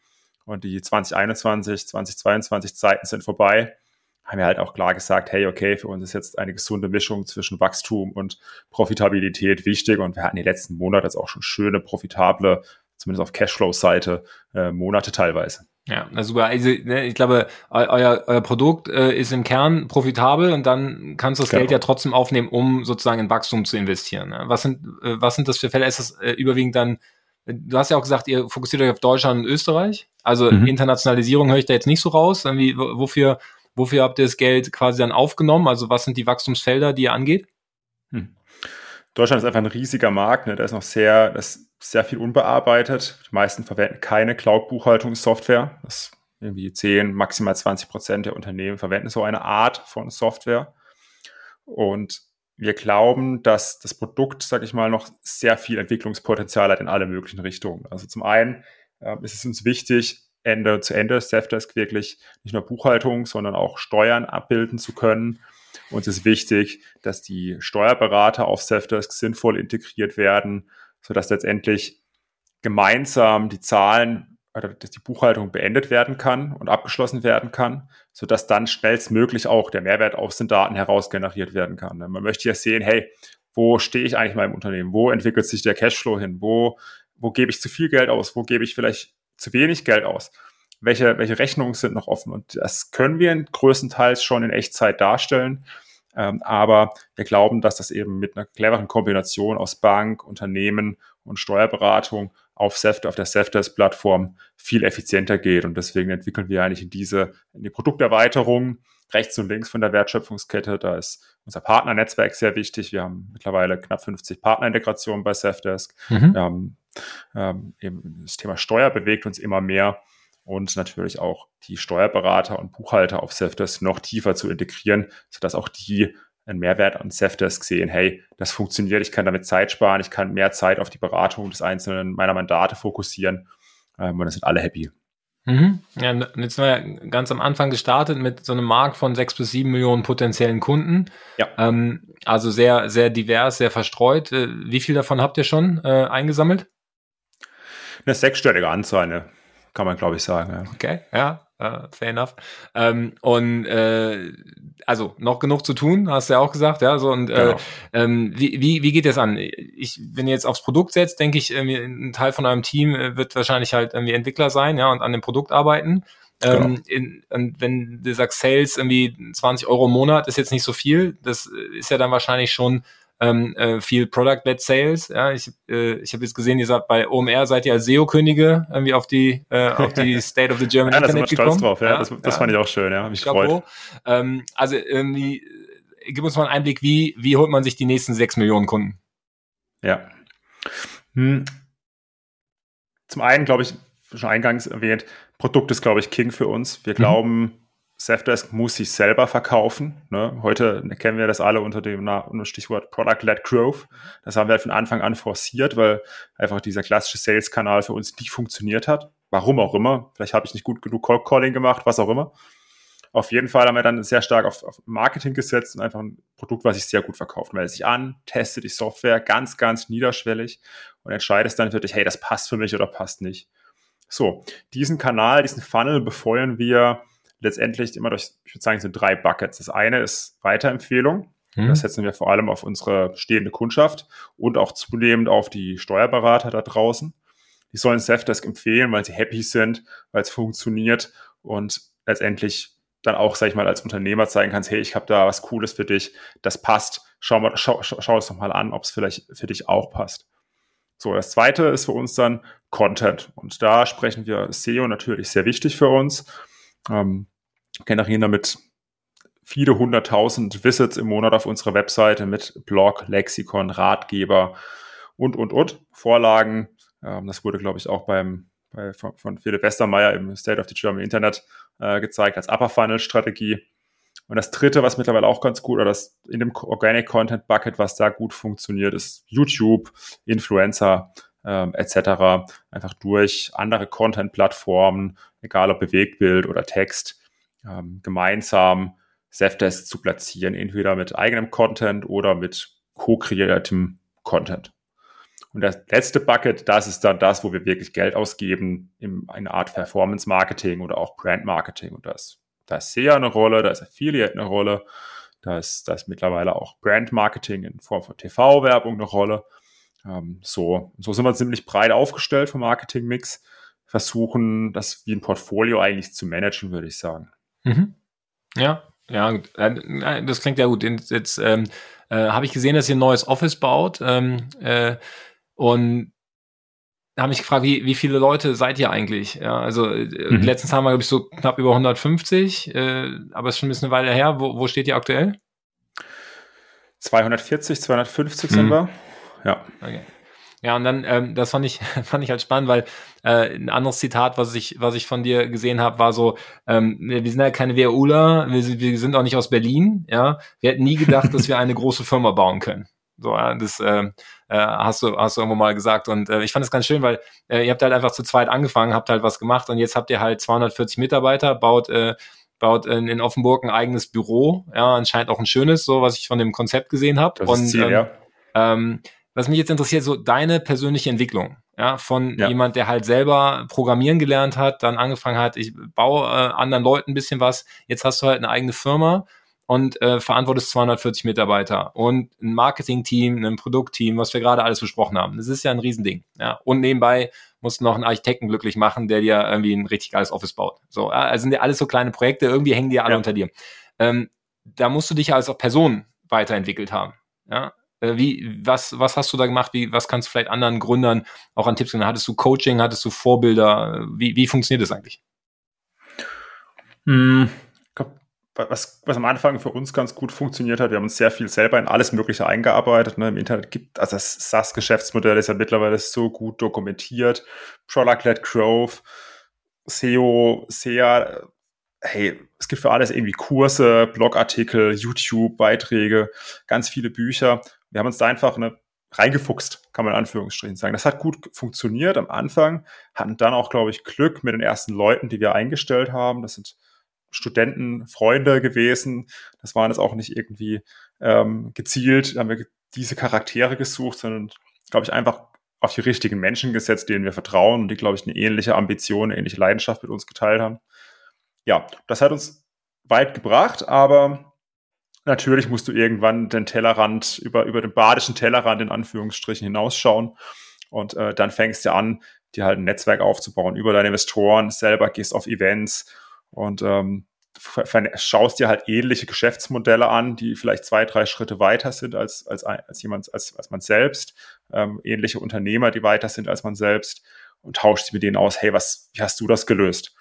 und die 2021, 2022 Zeiten sind vorbei, haben wir halt auch klar gesagt, hey, okay, für uns ist jetzt eine gesunde Mischung zwischen Wachstum und Profitabilität wichtig und wir hatten die letzten Monate jetzt auch schon schöne, profitable, zumindest auf Cashflow-Seite, äh, Monate teilweise. Ja, na super. Also ne, ich glaube, euer, euer Produkt äh, ist im Kern profitabel und dann kannst du das genau. Geld ja trotzdem aufnehmen, um sozusagen in Wachstum zu investieren. Ne? Was sind äh, was sind das für Fälle? Ist das äh, überwiegend dann? Du hast ja auch gesagt, ihr fokussiert euch auf Deutschland und Österreich. Also mhm. Internationalisierung höre ich da jetzt nicht so raus. Irgendwie, wofür wofür habt ihr das Geld quasi dann aufgenommen? Also was sind die Wachstumsfelder, die ihr angeht? Hm. Deutschland ist einfach ein riesiger Markt. Ne? Da ist noch sehr, das sehr viel unbearbeitet. Die meisten verwenden keine Cloud-Buchhaltungssoftware. Das irgendwie 10, maximal 20 Prozent der Unternehmen verwenden so eine Art von Software. Und wir glauben, dass das Produkt, sage ich mal, noch sehr viel Entwicklungspotenzial hat in alle möglichen Richtungen. Also zum einen äh, ist es uns wichtig, Ende zu Ende Safdesk wirklich nicht nur Buchhaltung, sondern auch Steuern abbilden zu können. Uns ist wichtig, dass die Steuerberater auf Safdesk sinnvoll integriert werden, sodass letztendlich gemeinsam die Zahlen oder dass die Buchhaltung beendet werden kann und abgeschlossen werden kann, sodass dann schnellstmöglich auch der Mehrwert aus den Daten heraus generiert werden kann. Man möchte ja sehen, hey, wo stehe ich eigentlich in meinem Unternehmen? Wo entwickelt sich der Cashflow hin? Wo, wo gebe ich zu viel Geld aus? Wo gebe ich vielleicht zu wenig Geld aus? Welche, welche Rechnungen sind noch offen? Und das können wir größtenteils schon in Echtzeit darstellen. Ähm, aber wir glauben, dass das eben mit einer cleveren Kombination aus Bank, Unternehmen und Steuerberatung auf, Seft, auf der Safdesk-Plattform viel effizienter geht. Und deswegen entwickeln wir eigentlich in diese in die Produkterweiterung rechts und links von der Wertschöpfungskette. Da ist unser Partnernetzwerk sehr wichtig. Wir haben mittlerweile knapp 50 Partnerintegrationen bei Safdesk. Mhm. Ähm, eben das Thema Steuer bewegt uns immer mehr und natürlich auch die Steuerberater und Buchhalter auf Safdesk noch tiefer zu integrieren, sodass auch die einen Mehrwert an Safdesk sehen, hey, das funktioniert, ich kann damit Zeit sparen, ich kann mehr Zeit auf die Beratung des einzelnen meiner Mandate fokussieren ähm, und dann sind alle happy. Mhm. Ja, jetzt sind wir ja ganz am Anfang gestartet mit so einem Markt von sechs bis sieben Millionen potenziellen Kunden. Ja. Ähm, also sehr, sehr divers, sehr verstreut. Äh, wie viel davon habt ihr schon äh, eingesammelt? Eine sechsstellige Anzahl, ne? Kann man glaube ich sagen. Ja. Okay, ja, uh, fair enough. Ähm, und äh, also noch genug zu tun, hast du ja auch gesagt, ja. So und äh, genau. äh, ähm, wie, wie, wie geht das an? Ich, wenn ihr jetzt aufs Produkt setzt, denke ich, irgendwie ein Teil von eurem Team äh, wird wahrscheinlich halt irgendwie Entwickler sein, ja, und an dem Produkt arbeiten. Genau. Ähm, in, und wenn du sagst, Sales irgendwie 20 Euro im Monat ist jetzt nicht so viel, das ist ja dann wahrscheinlich schon ähm, äh, viel Product-led Sales. Ja, ich, äh, ich habe jetzt gesehen, ihr seid bei OMR seid ihr als SEO-Könige irgendwie auf die äh, auf die State of the German ja, Internet da sind wir stolz drauf. Ja, ja das, das ja. fand ich auch schön. Ja, hab mich gefreut. Ähm, also irgendwie, äh, gib uns mal einen Einblick, wie wie holt man sich die nächsten sechs Millionen Kunden? Ja. Hm. Zum einen glaube ich schon eingangs erwähnt, Produkt ist glaube ich King für uns. Wir mhm. glauben Safdesk muss sich selber verkaufen. Ne? Heute kennen wir das alle unter dem Stichwort Product-led Growth. Das haben wir von Anfang an forciert, weil einfach dieser klassische Sales-Kanal für uns nicht funktioniert hat. Warum auch immer. Vielleicht habe ich nicht gut genug Cold Calling gemacht, was auch immer. Auf jeden Fall haben wir dann sehr stark auf, auf Marketing gesetzt und einfach ein Produkt, was sich sehr gut verkauft. Melde sich an, teste die Software ganz, ganz niederschwellig und entscheidest dann wirklich, hey, das passt für mich oder passt nicht. So, diesen Kanal, diesen Funnel befeuern wir letztendlich immer durch, ich würde sagen, sind drei Buckets. Das eine ist Weiterempfehlung. Mhm. Das setzen wir vor allem auf unsere stehende Kundschaft und auch zunehmend auf die Steuerberater da draußen. Die sollen Safdesk empfehlen, weil sie happy sind, weil es funktioniert und letztendlich dann auch, sag ich mal, als Unternehmer zeigen kannst, hey, ich habe da was Cooles für dich, das passt, schau, mal, schau, schau, es doch mal an, ob es vielleicht für dich auch passt. So, das zweite ist für uns dann Content. Und da sprechen wir SEO natürlich sehr wichtig für uns. Ähm, generieren damit viele hunderttausend Visits im Monat auf unserer Webseite mit Blog, Lexikon, Ratgeber und, und, und. Vorlagen. Ähm, das wurde, glaube ich, auch beim, bei, von, von Philipp Westermeier im State of the German Internet äh, gezeigt als Upper Funnel Strategie. Und das dritte, was mittlerweile auch ganz gut, oder das in dem Organic Content Bucket, was da gut funktioniert, ist YouTube, Influencer, ähm, etc. Einfach durch andere Content-Plattformen, egal ob Bewegtbild oder Text, ähm, gemeinsam Zefdesk zu platzieren, entweder mit eigenem Content oder mit co-kreiertem Content. Und das letzte Bucket, das ist dann das, wo wir wirklich Geld ausgeben in eine Art Performance Marketing oder auch Brand Marketing. Und das da ist SEA eine Rolle, da ist Affiliate eine Rolle, da ist, da ist mittlerweile auch Brand Marketing in Form von TV-Werbung eine Rolle. Ähm, so, so sind wir ziemlich breit aufgestellt vom Marketing-Mix, versuchen das wie ein Portfolio eigentlich zu managen, würde ich sagen. Mhm. Ja, ja, das klingt ja gut. Jetzt ähm, äh, habe ich gesehen, dass ihr ein neues Office baut ähm, äh, und habe ich gefragt, wie, wie viele Leute seid ihr eigentlich? Ja, also äh, mhm. letztens haben wir, glaube ich, so knapp über 150, äh, aber es ist schon ein bisschen eine Weile her. Wo, wo steht ihr aktuell? 240, 250 mhm. sind wir. Ja. Okay. Ja, und dann, ähm, das fand ich, fand ich halt spannend, weil äh, ein anderes Zitat, was ich, was ich von dir gesehen habe, war so, ähm, wir sind ja keine WUler, wir, wir sind auch nicht aus Berlin, ja. Wir hätten nie gedacht, dass wir eine große Firma bauen können. So, ja, das äh, äh, hast du hast du irgendwo mal gesagt und äh, ich fand es ganz schön, weil äh, ihr habt halt einfach zu zweit angefangen, habt halt was gemacht und jetzt habt ihr halt 240 Mitarbeiter, baut äh, baut in, in Offenburg ein eigenes Büro, ja, anscheinend auch ein schönes, so was ich von dem Konzept gesehen habe und Ziel, ähm, ja. ähm, was mich jetzt interessiert, so deine persönliche Entwicklung, ja, von ja. jemand, der halt selber programmieren gelernt hat, dann angefangen hat, ich baue äh, anderen Leuten ein bisschen was, jetzt hast du halt eine eigene Firma und äh, verantwortest 240 Mitarbeiter und ein Marketing-Team, ein Produktteam, was wir gerade alles besprochen haben. Das ist ja ein Riesending. Ja. Und nebenbei musst du noch einen Architekten glücklich machen, der dir irgendwie ein richtig geiles Office baut. So, also sind ja alles so kleine Projekte, irgendwie hängen die alle ja. unter dir. Ähm, da musst du dich ja als auch Person weiterentwickelt haben. Ja, wie, was, was hast du da gemacht? Wie, was kannst du vielleicht anderen Gründern auch an Tipps geben? Hattest du Coaching? Hattest du Vorbilder? Wie, wie funktioniert das eigentlich? Hm, was, was am Anfang für uns ganz gut funktioniert hat, wir haben uns sehr viel selber in alles Mögliche eingearbeitet. Ne? Im Internet gibt, also das SaaS-Geschäftsmodell ist ja mittlerweile so gut dokumentiert. Product-led Growth, SEO, SEA, hey, es gibt für alles irgendwie Kurse, Blogartikel, YouTube-Beiträge, ganz viele Bücher wir haben uns da einfach eine reingefuchst, kann man in Anführungsstrichen sagen. Das hat gut funktioniert am Anfang, hatten dann auch, glaube ich, Glück mit den ersten Leuten, die wir eingestellt haben. Das sind Studenten, Freunde gewesen. Das waren jetzt auch nicht irgendwie ähm, gezielt, haben wir diese Charaktere gesucht, sondern, glaube ich, einfach auf die richtigen Menschen gesetzt, denen wir vertrauen und die, glaube ich, eine ähnliche Ambition, eine ähnliche Leidenschaft mit uns geteilt haben. Ja, das hat uns weit gebracht, aber natürlich musst du irgendwann den Tellerrand über, über den badischen Tellerrand in Anführungsstrichen hinausschauen. Und äh, dann fängst du an, dir halt ein Netzwerk aufzubauen über deine Investoren, selber gehst auf Events und ähm, schaust dir halt ähnliche Geschäftsmodelle an, die vielleicht zwei, drei Schritte weiter sind als, als, als jemand, als, als man selbst, ähm, ähnliche Unternehmer, die weiter sind als man selbst und tauscht sie mit denen aus, hey, was, wie hast du das gelöst?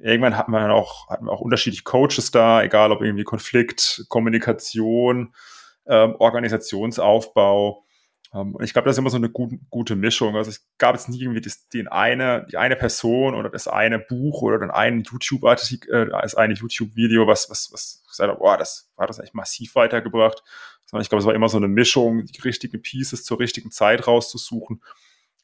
Irgendwann hatten wir dann auch, hatten wir auch unterschiedliche Coaches da, egal ob irgendwie Konflikt, Kommunikation, ähm, Organisationsaufbau. Ähm, und ich glaube, das ist immer so eine gut, gute Mischung. Also es gab jetzt nie irgendwie das, den eine, die eine Person oder das eine Buch oder dann ein YouTube-Artikel, äh, das eine YouTube-Video, was, was, was gesagt hat, boah, das hat das echt massiv weitergebracht. Sondern ich glaube, es war immer so eine Mischung, die richtigen Pieces zur richtigen Zeit rauszusuchen.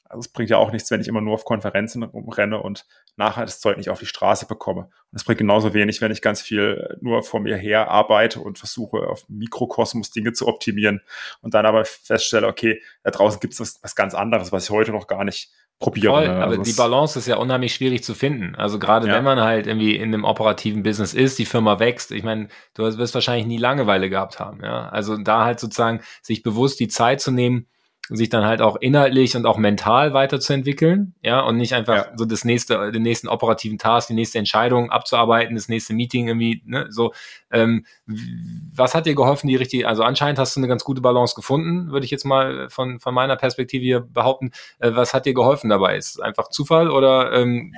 Also es bringt ja auch nichts, wenn ich immer nur auf Konferenzen rumrenne und nachher das Zeug nicht auf die Straße bekomme. Und es bringt genauso wenig, wenn ich ganz viel nur vor mir her arbeite und versuche, auf Mikrokosmos Dinge zu optimieren und dann aber feststelle, okay, da draußen gibt es was, was, ganz anderes, was ich heute noch gar nicht probiere. Voll, ne? aber also die Balance ist ja unheimlich schwierig zu finden. Also gerade ja. wenn man halt irgendwie in einem operativen Business ist, die Firma wächst, ich meine, du wirst wahrscheinlich nie Langeweile gehabt haben. Ja? Also da halt sozusagen sich bewusst die Zeit zu nehmen, sich dann halt auch inhaltlich und auch mental weiterzuentwickeln, ja, und nicht einfach ja. so das nächste, den nächsten operativen Task, die nächste Entscheidung abzuarbeiten, das nächste Meeting irgendwie, ne, so. Ähm, was hat dir geholfen, die richtige, also anscheinend hast du eine ganz gute Balance gefunden, würde ich jetzt mal von, von meiner Perspektive hier behaupten. Äh, was hat dir geholfen dabei? Ist es einfach Zufall oder ähm,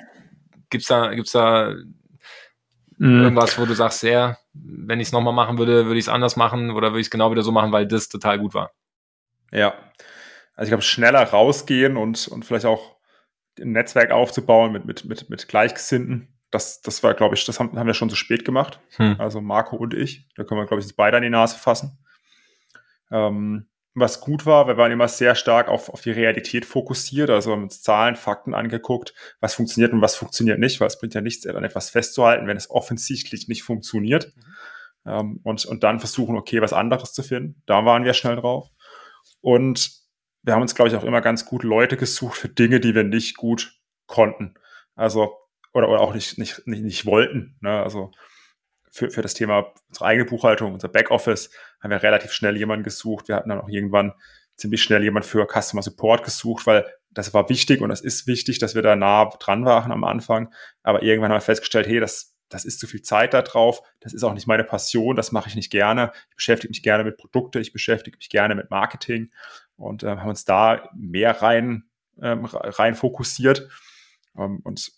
gibt's da, gibt's da mhm. irgendwas, wo du sagst, ja, wenn ich es nochmal machen würde, würde ich es anders machen oder würde ich es genau wieder so machen, weil das total gut war? Ja, also ich glaube, schneller rausgehen und, und vielleicht auch ein Netzwerk aufzubauen mit, mit, mit, mit Gleichgesinnten. Das, das war, glaube ich, das haben, haben wir schon zu spät gemacht. Hm. Also Marco und ich. Da können wir, glaube ich, jetzt beide an die Nase fassen. Ähm, was gut war, wir waren immer sehr stark auf, auf die Realität fokussiert, also haben uns Zahlen, Fakten angeguckt, was funktioniert und was funktioniert nicht, weil es bringt ja nichts, an etwas festzuhalten, wenn es offensichtlich nicht funktioniert. Mhm. Ähm, und, und dann versuchen, okay, was anderes zu finden. Da waren wir schnell drauf. Und wir haben uns, glaube ich, auch immer ganz gut Leute gesucht für Dinge, die wir nicht gut konnten. Also, oder, oder auch nicht, nicht, nicht, nicht wollten. Ne? Also, für, für das Thema unsere eigene Buchhaltung, unser Backoffice, haben wir relativ schnell jemanden gesucht. Wir hatten dann auch irgendwann ziemlich schnell jemand für Customer Support gesucht, weil das war wichtig und das ist wichtig, dass wir da nah dran waren am Anfang. Aber irgendwann haben wir festgestellt, hey, das, das ist zu viel Zeit da drauf, das ist auch nicht meine Passion, das mache ich nicht gerne. Ich beschäftige mich gerne mit Produkte, ich beschäftige mich gerne mit Marketing und äh, haben uns da mehr rein, ähm, rein fokussiert. Ähm, und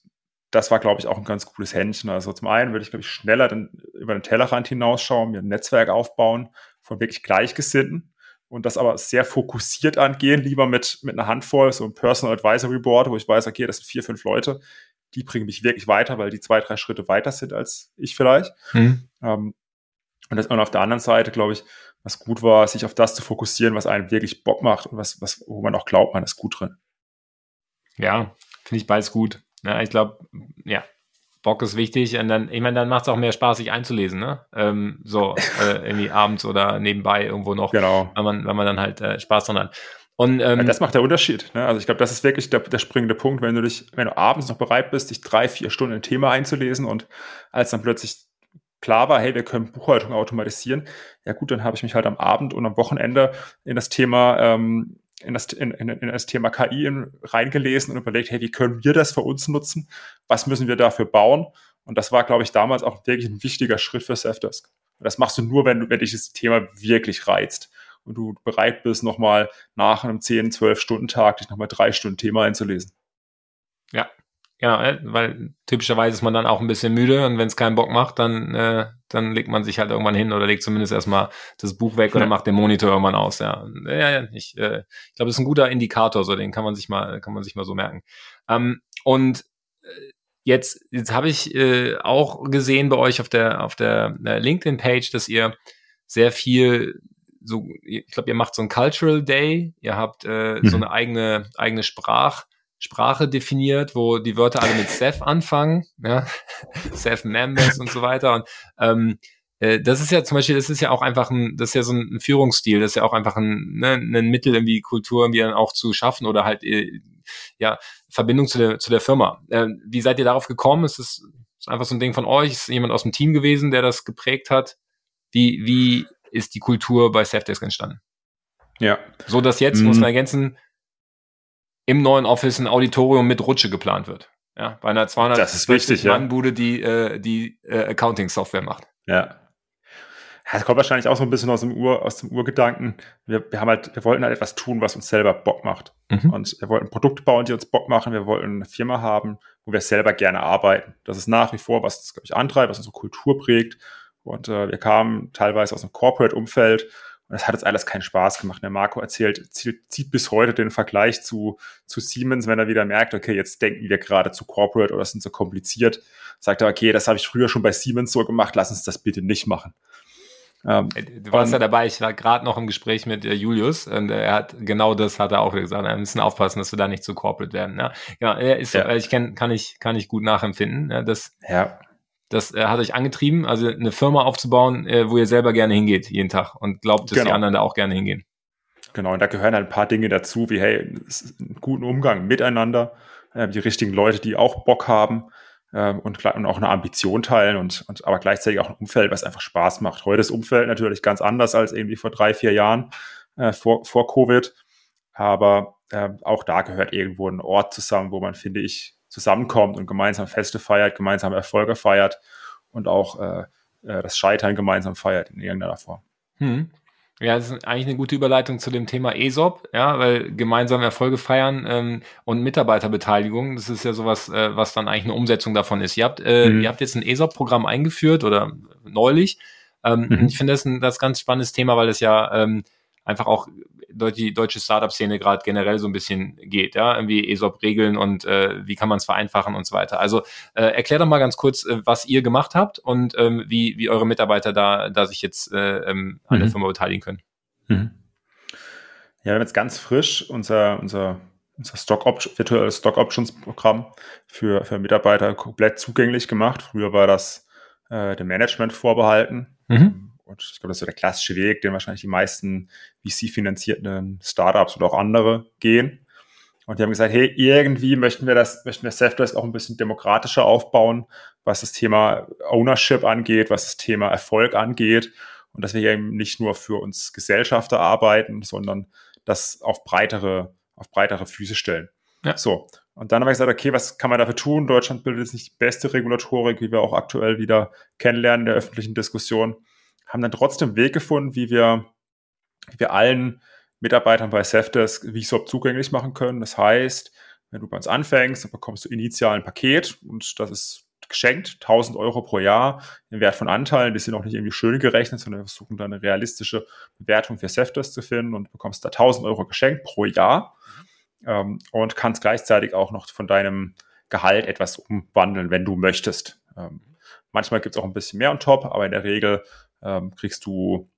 das war, glaube ich, auch ein ganz cooles Händchen. Also zum einen würde ich, glaube ich, schneller dann über den Tellerrand hinausschauen, mir ein Netzwerk aufbauen von wirklich Gleichgesinnten und das aber sehr fokussiert angehen, lieber mit, mit einer Handvoll, so ein Personal Advisory Board, wo ich weiß, okay, das sind vier, fünf Leute, die bringen mich wirklich weiter, weil die zwei, drei Schritte weiter sind als ich vielleicht. Mhm. Ähm, und, das, und auf der anderen Seite, glaube ich, was gut war, sich auf das zu fokussieren, was einem wirklich Bock macht und was, was, wo man auch glaubt, man ist gut drin. Ja, finde ich beides gut. Ja, ich glaube, ja, Bock ist wichtig und dann, ich meine, dann macht es auch mehr Spaß, sich einzulesen, ne? Ähm, so äh, irgendwie abends oder nebenbei irgendwo noch, genau. wenn man, wenn man dann halt äh, Spaß dran hat. Und, ähm, ja, das macht der Unterschied. Ne? Also ich glaube, das ist wirklich der, der springende Punkt, wenn du dich, wenn du abends noch bereit bist, dich drei, vier Stunden ein Thema einzulesen und als dann plötzlich klar war, hey, wir können Buchhaltung automatisieren, ja gut, dann habe ich mich halt am Abend und am Wochenende in das Thema ähm, in das, in, in, in das Thema KI reingelesen und überlegt, hey, wie können wir das für uns nutzen? Was müssen wir dafür bauen? Und das war, glaube ich, damals auch wirklich ein wichtiger Schritt für Safdesk. Und das machst du nur, wenn, wenn dich das Thema wirklich reizt und du bereit bist, nochmal nach einem 10, 12 Stunden Tag dich nochmal drei Stunden Thema einzulesen. Ja, ja, äh, weil typischerweise ist man dann auch ein bisschen müde und wenn es keinen Bock macht, dann, äh, dann legt man sich halt irgendwann hin oder legt zumindest erstmal das Buch weg oder ja. macht den Monitor irgendwann aus. Ja, ja, ja ich, äh, ich glaube, das ist ein guter Indikator, so den kann man sich mal, kann man sich mal so merken. Ähm, und äh, jetzt, jetzt habe ich äh, auch gesehen bei euch auf der auf der äh, LinkedIn-Page, dass ihr sehr viel so, ich glaube, ihr macht so ein Cultural Day, ihr habt äh, mhm. so eine eigene eigene Sprach Sprache definiert, wo die Wörter alle mit Seth anfangen, ja, Seth Members und so weiter. Und ähm, äh, das ist ja zum Beispiel, das ist ja auch einfach ein, das ist ja so ein Führungsstil, das ist ja auch einfach ein, ne, ein Mittel, irgendwie Kultur irgendwie dann auch zu schaffen oder halt äh, ja Verbindung zu der zu der Firma. Äh, wie seid ihr darauf gekommen? Ist es ist einfach so ein Ding von euch? Ist jemand aus dem Team gewesen, der das geprägt hat? Wie wie ist die Kultur bei Safdesk entstanden? Ja. So dass jetzt, mm. muss man ergänzen, im neuen Office ein Auditorium mit Rutsche geplant wird. Ja, bei einer 240 Mann Bude, die äh, die äh, Accounting Software macht. Ja. Das kommt wahrscheinlich auch so ein bisschen aus dem Ur, aus dem Urgedanken. Wir, wir haben halt, wir wollten halt etwas tun, was uns selber Bock macht. Mhm. Und wir wollten Produkte bauen, die uns Bock machen. Wir wollten eine Firma haben, wo wir selber gerne arbeiten. Das ist nach wie vor, was uns, glaube ich, antreibt, was unsere Kultur prägt. Und äh, wir kamen teilweise aus einem Corporate-Umfeld und das hat jetzt alles keinen Spaß gemacht. Der Marco erzählt, zieht bis heute den Vergleich zu, zu Siemens, wenn er wieder merkt, okay, jetzt denken wir gerade zu corporate oder sind so kompliziert. Sagt er, okay, das habe ich früher schon bei Siemens so gemacht, lass uns das bitte nicht machen. Ähm, du warst ja dabei, ich war gerade noch im Gespräch mit äh, Julius und äh, er hat genau das hat er auch gesagt. Wir müssen aufpassen, dass wir da nicht zu corporate werden. Ne? Genau, er ist, ja. ich kenn, kann ich kann ich gut nachempfinden. Ne? Das, ja das äh, hat euch angetrieben, also eine Firma aufzubauen, äh, wo ihr selber gerne hingeht jeden Tag und glaubt, dass genau. die anderen da auch gerne hingehen. Genau, und da gehören halt ein paar Dinge dazu, wie hey, einen guten Umgang miteinander, äh, die richtigen Leute, die auch Bock haben äh, und, und auch eine Ambition teilen und, und aber gleichzeitig auch ein Umfeld, was einfach Spaß macht. Heute ist Umfeld natürlich ganz anders als irgendwie vor drei, vier Jahren äh, vor, vor Covid. Aber äh, auch da gehört irgendwo ein Ort zusammen, wo man, finde ich, zusammenkommt und gemeinsam Feste feiert, gemeinsam Erfolge feiert und auch äh, äh, das Scheitern gemeinsam feiert in irgendeiner Form. Hm. Ja, das ist eigentlich eine gute Überleitung zu dem Thema ESOP, ja, weil gemeinsam Erfolge feiern ähm, und Mitarbeiterbeteiligung, das ist ja sowas, äh, was dann eigentlich eine Umsetzung davon ist. Ihr habt, äh, mhm. ihr habt jetzt ein ESOP-Programm eingeführt oder neulich. Ähm, mhm. Ich finde das ein das ganz spannendes Thema, weil es ja ähm, einfach auch die deutsche Startup-Szene gerade generell so ein bisschen geht, ja, irgendwie ESOP-Regeln und äh, wie kann man es vereinfachen und so weiter. Also äh, erklär doch mal ganz kurz, äh, was ihr gemacht habt und ähm, wie, wie eure Mitarbeiter da, da sich jetzt äh, ähm, an mhm. der Firma beteiligen können. Mhm. Ja, wir haben jetzt ganz frisch unser, unser, unser Stock virtuelles Stock Options Programm für, für Mitarbeiter komplett zugänglich gemacht. Früher war das äh, dem Management vorbehalten. Mhm. Und ich glaube, das ist so der klassische Weg, den wahrscheinlich die meisten VC-finanzierten Startups oder auch andere gehen. Und die haben gesagt, hey, irgendwie möchten wir das, möchten wir Safdesk auch ein bisschen demokratischer aufbauen, was das Thema Ownership angeht, was das Thema Erfolg angeht. Und dass wir eben nicht nur für uns Gesellschafter arbeiten, sondern das auf breitere, auf breitere Füße stellen. Ja. So. Und dann habe ich gesagt, okay, was kann man dafür tun? Deutschland bildet jetzt nicht die beste Regulatorik, wie wir auch aktuell wieder kennenlernen in der öffentlichen Diskussion. Haben dann trotzdem einen Weg gefunden, wie wir, wie wir allen Mitarbeitern bei Safdesk VSOP zugänglich machen können. Das heißt, wenn du bei uns anfängst, dann bekommst du initial ein Paket und das ist geschenkt, 1000 Euro pro Jahr im Wert von Anteilen. Die sind auch nicht irgendwie schön gerechnet, sondern wir versuchen da eine realistische Bewertung für Safdesk zu finden und bekommst da 1000 Euro geschenkt pro Jahr ähm, und kannst gleichzeitig auch noch von deinem Gehalt etwas umwandeln, wenn du möchtest. Ähm, manchmal gibt es auch ein bisschen mehr on top, aber in der Regel ähm, kriegst du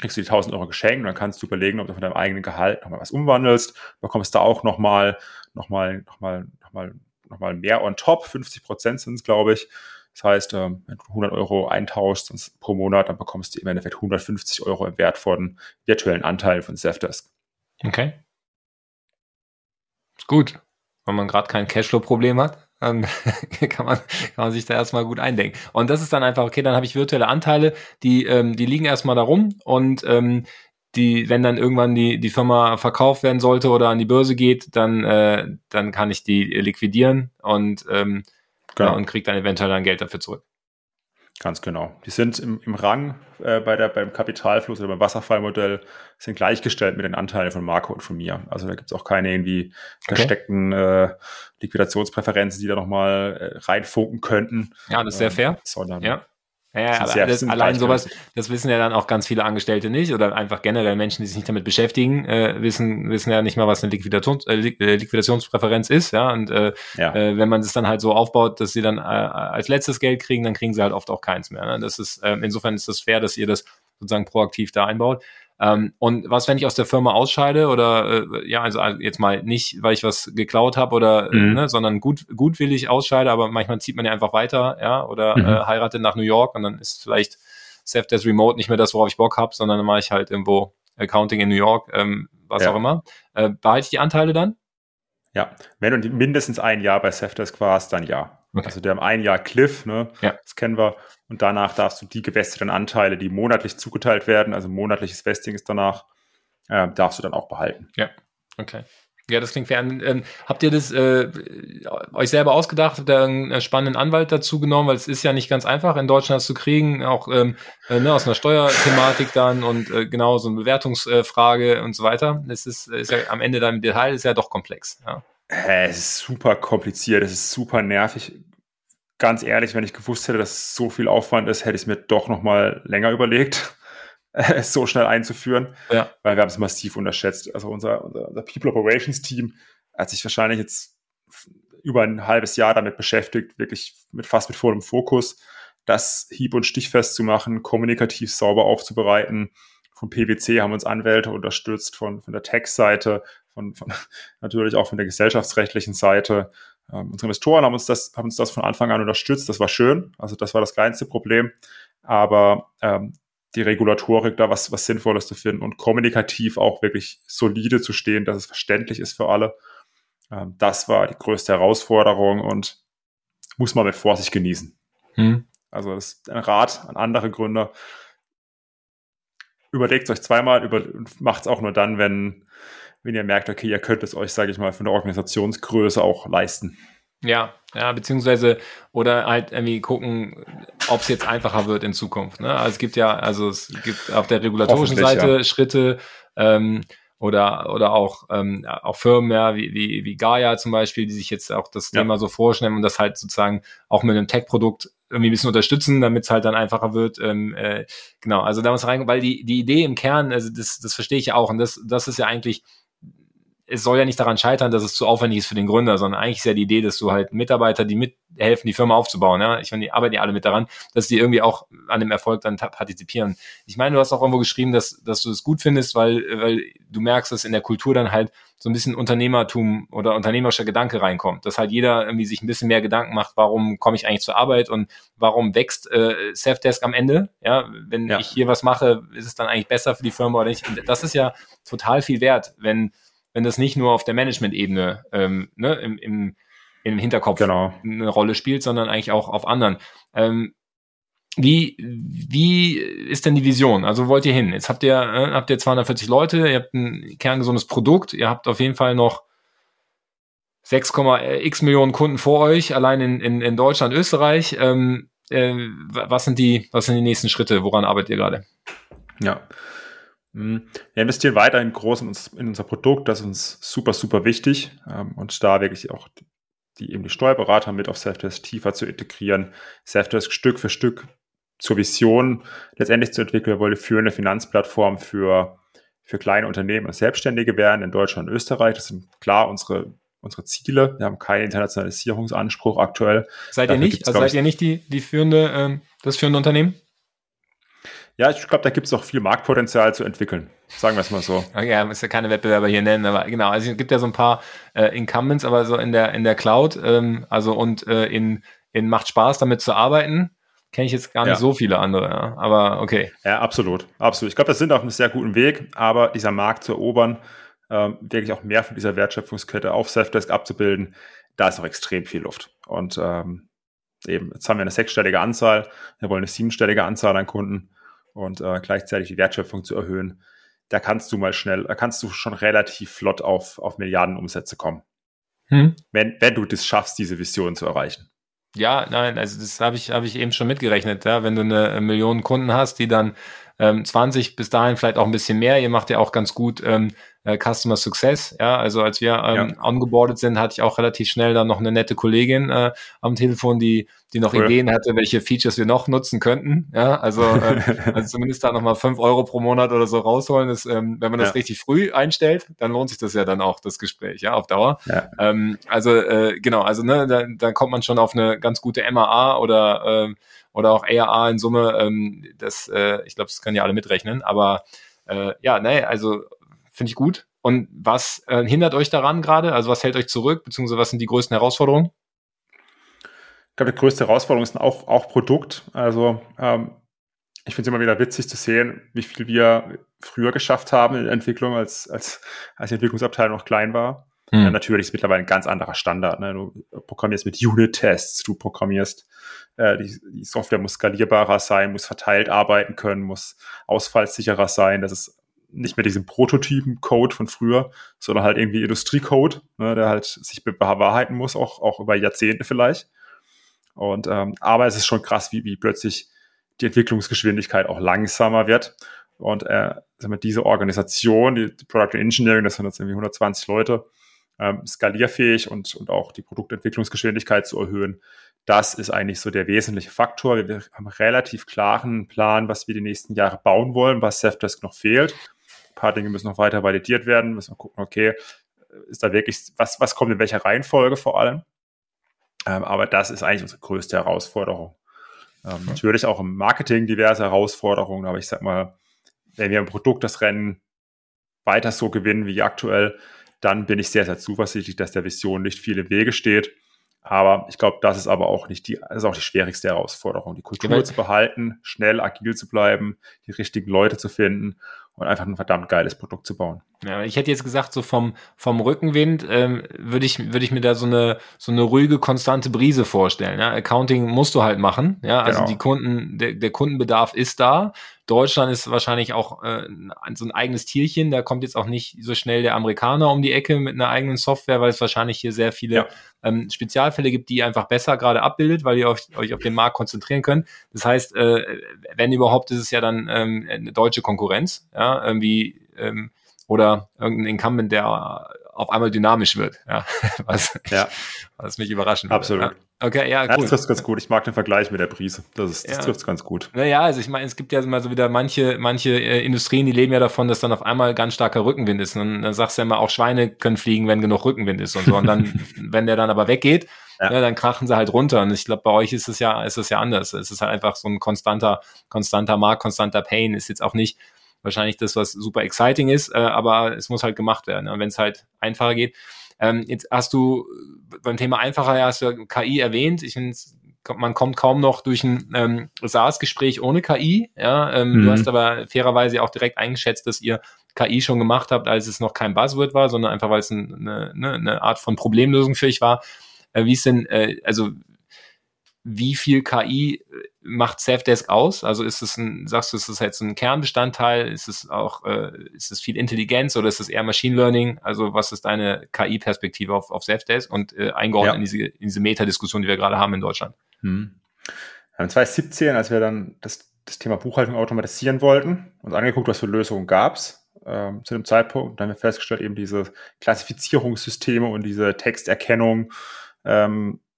kriegst du die 1000 Euro geschenkt und dann kannst du überlegen, ob du von deinem eigenen Gehalt nochmal was umwandelst, bekommst da auch nochmal, nochmal, nochmal, nochmal, nochmal mehr on top, 50 Prozent sind es, glaube ich. Das heißt, ähm, wenn du 100 Euro eintauschst pro Monat, dann bekommst du im Endeffekt 150 Euro im Wert von virtuellen Anteilen von Zefdesk. Okay. Ist gut. Wenn man gerade kein Cashflow-Problem hat, dann kann man, kann man sich da erstmal gut eindenken. Und das ist dann einfach, okay, dann habe ich virtuelle Anteile, die, ähm, die liegen erstmal da rum und ähm, die, wenn dann irgendwann die, die Firma verkauft werden sollte oder an die Börse geht, dann, äh, dann kann ich die liquidieren und, ähm, genau. ja, und kriege dann eventuell dann Geld dafür zurück. Ganz genau. Die sind im, im Rang äh, bei der, beim Kapitalfluss oder beim Wasserfallmodell sind gleichgestellt mit den Anteilen von Marco und von mir. Also da gibt es auch keine irgendwie okay. versteckten äh, Liquidationspräferenzen, die da nochmal äh, reinfunken könnten. Ja, das ist sehr ähm, fair. Sondern ja. Ja, aber sehr, das, allein sowas, das wissen ja dann auch ganz viele Angestellte nicht oder einfach generell Menschen, die sich nicht damit beschäftigen, äh, wissen, wissen ja nicht mal, was eine Liquidations, äh, äh, Liquidationspräferenz ist, ja. Und äh, ja. Äh, wenn man es dann halt so aufbaut, dass sie dann äh, als letztes Geld kriegen, dann kriegen sie halt oft auch keins mehr. Ne? Das ist, äh, insofern ist das fair, dass ihr das sozusagen proaktiv da einbaut. Ähm, und was, wenn ich aus der Firma ausscheide oder äh, ja, also jetzt mal nicht, weil ich was geklaut habe oder äh, mhm. ne, sondern gut, gutwillig ausscheide, aber manchmal zieht man ja einfach weiter, ja, oder mhm. äh, heiratet nach New York und dann ist vielleicht Self-Desk Remote nicht mehr das, worauf ich Bock habe, sondern dann mache ich halt irgendwo Accounting in New York, ähm, was ja. auch immer. Äh, behalte ich die Anteile dann? Ja, wenn du mindestens ein Jahr bei Safdesk warst, dann ja. Okay. Also der haben ein Jahr Cliff, ne? Ja. Das kennen wir. Und danach darfst du die gewesteten Anteile, die monatlich zugeteilt werden, also monatliches Vesting ist danach, äh, darfst du dann auch behalten. Ja, okay. Ja, das klingt fair. Ähm, habt ihr das äh, euch selber ausgedacht? Habt ihr einen spannenden Anwalt dazu genommen? Weil es ist ja nicht ganz einfach, in Deutschland das zu kriegen, auch ähm, äh, ne, aus einer Steuerthematik dann und äh, genau so eine Bewertungsfrage und so weiter. Es ist, ist ja am Ende dann im Detail ist ja doch komplex. Ja. Es ist super kompliziert, es ist super nervig. Ganz ehrlich, wenn ich gewusst hätte, dass es so viel Aufwand ist, hätte ich es mir doch noch mal länger überlegt, es so schnell einzuführen, ja. weil wir haben es massiv unterschätzt. Also unser, unser, unser People Operations Team hat sich wahrscheinlich jetzt über ein halbes Jahr damit beschäftigt, wirklich mit fast mit vollem Fokus, das hieb- und stichfest zu machen, kommunikativ sauber aufzubereiten. Von PwC haben uns Anwälte unterstützt, von, von der Tech-Seite, von, von natürlich auch von der gesellschaftsrechtlichen Seite. Ähm, unsere Investoren haben uns das, haben uns das von Anfang an unterstützt. Das war schön. Also das war das kleinste Problem. Aber ähm, die Regulatorik da was, was Sinnvolles zu finden und kommunikativ auch wirklich solide zu stehen, dass es verständlich ist für alle. Ähm, das war die größte Herausforderung und muss man mit Vorsicht genießen. Hm. Also das ist ein Rat an andere Gründer. Überlegt euch zweimal über, und macht es auch nur dann, wenn, wenn ihr merkt, okay, ihr könnt es euch, sage ich mal, von der Organisationsgröße auch leisten. Ja, ja, beziehungsweise oder halt irgendwie gucken, ob es jetzt einfacher wird in Zukunft. Ne? Also es gibt ja, also es gibt auf der regulatorischen Seite ja. Schritte ähm, oder oder auch ähm, auch Firmen ja wie, wie wie Gaia zum Beispiel, die sich jetzt auch das ja. Thema so vorstellen und das halt sozusagen auch mit einem Tech-Produkt irgendwie ein bisschen unterstützen, damit es halt dann einfacher wird. Ähm, äh, genau, also da muss rein, weil die die Idee im Kern, also das das verstehe ich ja auch und das das ist ja eigentlich es soll ja nicht daran scheitern, dass es zu aufwendig ist für den Gründer, sondern eigentlich ist ja die Idee, dass du halt Mitarbeiter, die mithelfen, die Firma aufzubauen, ja, ich meine, die arbeiten ja alle mit daran, dass die irgendwie auch an dem Erfolg dann partizipieren. Ich meine, du hast auch irgendwo geschrieben, dass, dass du es gut findest, weil, weil du merkst, dass in der Kultur dann halt so ein bisschen Unternehmertum oder unternehmerischer Gedanke reinkommt, dass halt jeder irgendwie sich ein bisschen mehr Gedanken macht, warum komme ich eigentlich zur Arbeit und warum wächst äh, Selfdesk am Ende, ja, wenn ja. ich hier was mache, ist es dann eigentlich besser für die Firma oder nicht. Und das ist ja total viel wert, wenn wenn das nicht nur auf der Management-Ebene ähm, ne, im, im, im Hinterkopf genau. eine Rolle spielt, sondern eigentlich auch auf anderen. Ähm, wie, wie ist denn die Vision? Also wollt ihr hin? Jetzt habt ihr, äh, habt ihr 240 Leute, ihr habt ein kerngesundes Produkt, ihr habt auf jeden Fall noch 6,x Millionen Kunden vor euch, allein in, in, in Deutschland, Österreich. Ähm, äh, was, sind die, was sind die nächsten Schritte? Woran arbeitet ihr gerade? Ja. Hm, wir investieren weiter in groß in, uns, in unser Produkt, das ist uns super, super wichtig. Ähm, und da wirklich auch die, eben die Steuerberater mit auf Selfdesk tiefer zu integrieren, Selfdesk Stück für Stück zur Vision letztendlich zu entwickeln. Wir wollen eine Finanzplattform für, für kleine Unternehmen und Selbstständige werden in Deutschland und Österreich. Das sind klar unsere unsere Ziele. Wir haben keinen Internationalisierungsanspruch aktuell. Seid ihr nicht? Also seid ihr nicht die, die führende, ähm, das führende Unternehmen? Ja, ich glaube, da gibt es auch viel Marktpotenzial zu entwickeln. Sagen wir es mal so. Okay, ja, muss ja keine Wettbewerber hier nennen, aber genau, also es gibt ja so ein paar äh, Incumbents, aber so in der in der Cloud, ähm, also und äh, in, in macht Spaß damit zu arbeiten, kenne ich jetzt gar nicht ja. so viele andere, ja. aber okay. Ja, absolut, absolut. Ich glaube, das sind auf einem sehr guten Weg, aber dieser Markt zu erobern, ähm, wirklich auch mehr von dieser Wertschöpfungskette auf Selfdesk abzubilden, da ist noch extrem viel Luft. Und ähm, eben, jetzt haben wir eine sechsstellige Anzahl, wir wollen eine siebenstellige Anzahl an Kunden und äh, gleichzeitig die Wertschöpfung zu erhöhen. Da kannst du mal schnell, da kannst du schon relativ flott auf, auf Milliarden Umsätze kommen. Hm. Wenn, wenn du das schaffst, diese Vision zu erreichen. Ja, nein, also das habe ich, hab ich eben schon mitgerechnet. Ja? Wenn du eine Million Kunden hast, die dann ähm, 20 bis dahin vielleicht auch ein bisschen mehr, ihr macht ja auch ganz gut ähm, äh, Customer Success. Ja, also als wir ähm, ja. ongeboardet sind, hatte ich auch relativ schnell dann noch eine nette Kollegin äh, am Telefon, die die noch cool. Ideen hatte, welche Features wir noch nutzen könnten. Ja, also, äh, also zumindest da nochmal fünf Euro pro Monat oder so rausholen. Ist, ähm, wenn man das ja. richtig früh einstellt, dann lohnt sich das ja dann auch, das Gespräch, ja, auf Dauer. Ja. Ähm, also äh, genau, also ne, da, da kommt man schon auf eine ganz gute MAA oder äh, oder auch ARA in Summe. Ähm, das, äh, ich glaube, das können ja alle mitrechnen. Aber äh, ja, ne, also Finde ich gut. Und was äh, hindert euch daran gerade? Also was hält euch zurück, beziehungsweise was sind die größten Herausforderungen? Ich glaube, die größte Herausforderung ist auch, auch Produkt. Also ähm, ich finde es immer wieder witzig zu sehen, wie viel wir früher geschafft haben in der Entwicklung, als, als, als die Entwicklungsabteilung noch klein war. Hm. Ja, natürlich ist mittlerweile ein ganz anderer Standard. Ne? Du programmierst mit Unit-Tests, du programmierst, äh, die, die Software muss skalierbarer sein, muss verteilt arbeiten können, muss ausfallsicherer sein. Das ist nicht mehr diesen Prototypen-Code von früher, sondern halt irgendwie Industriecode, ne, der halt sich bewahrheiten muss, auch, auch über Jahrzehnte vielleicht. Und ähm, aber es ist schon krass, wie, wie plötzlich die Entwicklungsgeschwindigkeit auch langsamer wird. Und äh, wir, diese Organisation, die, Product Engineering, das sind jetzt irgendwie 120 Leute, ähm, skalierfähig und, und auch die Produktentwicklungsgeschwindigkeit zu erhöhen, das ist eigentlich so der wesentliche Faktor. Wir, wir haben relativ klaren Plan, was wir die nächsten Jahre bauen wollen, was Safdesk noch fehlt. Ein paar Dinge müssen noch weiter validiert werden, müssen wir gucken, okay, ist da wirklich, was, was kommt in welcher Reihenfolge vor allem? Ähm, aber das ist eigentlich unsere größte Herausforderung. Ähm, okay. Natürlich auch im Marketing diverse Herausforderungen, aber ich sag mal, wenn wir ein Produkt das Rennen weiter so gewinnen wie aktuell, dann bin ich sehr, sehr zuversichtlich, dass der Vision nicht viel im Wege steht. Aber ich glaube, das ist aber auch nicht die, das ist auch die schwierigste Herausforderung, die Kultur genau. zu behalten, schnell agil zu bleiben, die richtigen Leute zu finden und einfach ein verdammt geiles Produkt zu bauen. Ja, ich hätte jetzt gesagt, so vom, vom Rückenwind ähm, würde ich, würde ich mir da so eine, so eine ruhige, konstante Brise vorstellen. Ja? Accounting musst du halt machen. Ja, also genau. die Kunden, der, der Kundenbedarf ist da. Deutschland ist wahrscheinlich auch äh, so ein eigenes Tierchen. Da kommt jetzt auch nicht so schnell der Amerikaner um die Ecke mit einer eigenen Software, weil es wahrscheinlich hier sehr viele ja. ähm, Spezialfälle gibt, die ihr einfach besser gerade abbildet, weil ihr euch, euch auf den Markt konzentrieren könnt. Das heißt, äh, wenn überhaupt, ist es ja dann ähm, eine deutsche Konkurrenz. Ja, irgendwie ähm, oder irgendein Incumbent, der auf einmal dynamisch wird, ja, was, ja. was mich überraschen würde. Absolut. Ja. Okay, ja, cool. Ja, das trifft ganz gut. Ich mag den Vergleich mit der Brise. Das, ist, das ja. trifft ganz gut. Naja, also ich meine, es gibt ja immer so wieder manche, manche äh, Industrien, die leben ja davon, dass dann auf einmal ganz starker Rückenwind ist. Und dann sagst du ja immer, auch Schweine können fliegen, wenn genug Rückenwind ist und so. Und dann, wenn der dann aber weggeht, ja. ja. dann krachen sie halt runter. Und ich glaube, bei euch ist es ja, ist es ja anders. Es ist halt einfach so ein konstanter, konstanter Markt, konstanter Pain. Ist jetzt auch nicht, wahrscheinlich das, was super exciting ist, äh, aber es muss halt gemacht werden. Und wenn es halt einfacher geht. Ähm, jetzt hast du beim Thema einfacher, ja, hast du KI erwähnt. Ich finde, man kommt kaum noch durch ein ähm, SaaS-Gespräch ohne KI. Ja, ähm, mhm. Du hast aber fairerweise auch direkt eingeschätzt, dass ihr KI schon gemacht habt, als es noch kein Buzzword war, sondern einfach, weil es eine, eine, eine Art von Problemlösung für euch war. Äh, wie ist denn, äh, also wie viel KI macht Safdesk aus? Also ist es ein, sagst du, ist es jetzt ein Kernbestandteil? Ist es auch, äh, ist es viel Intelligenz oder ist es eher Machine Learning? Also was ist deine KI-Perspektive auf, auf Safdesk und äh, eingeordnet ja. in diese, in diese Metadiskussion, die wir gerade haben in Deutschland? Hm. 2017, als wir dann das, das Thema Buchhaltung automatisieren wollten, uns angeguckt, was für Lösungen gab es ähm, zu dem Zeitpunkt. Dann haben wir festgestellt, eben diese Klassifizierungssysteme und diese Texterkennung, ähm, äh,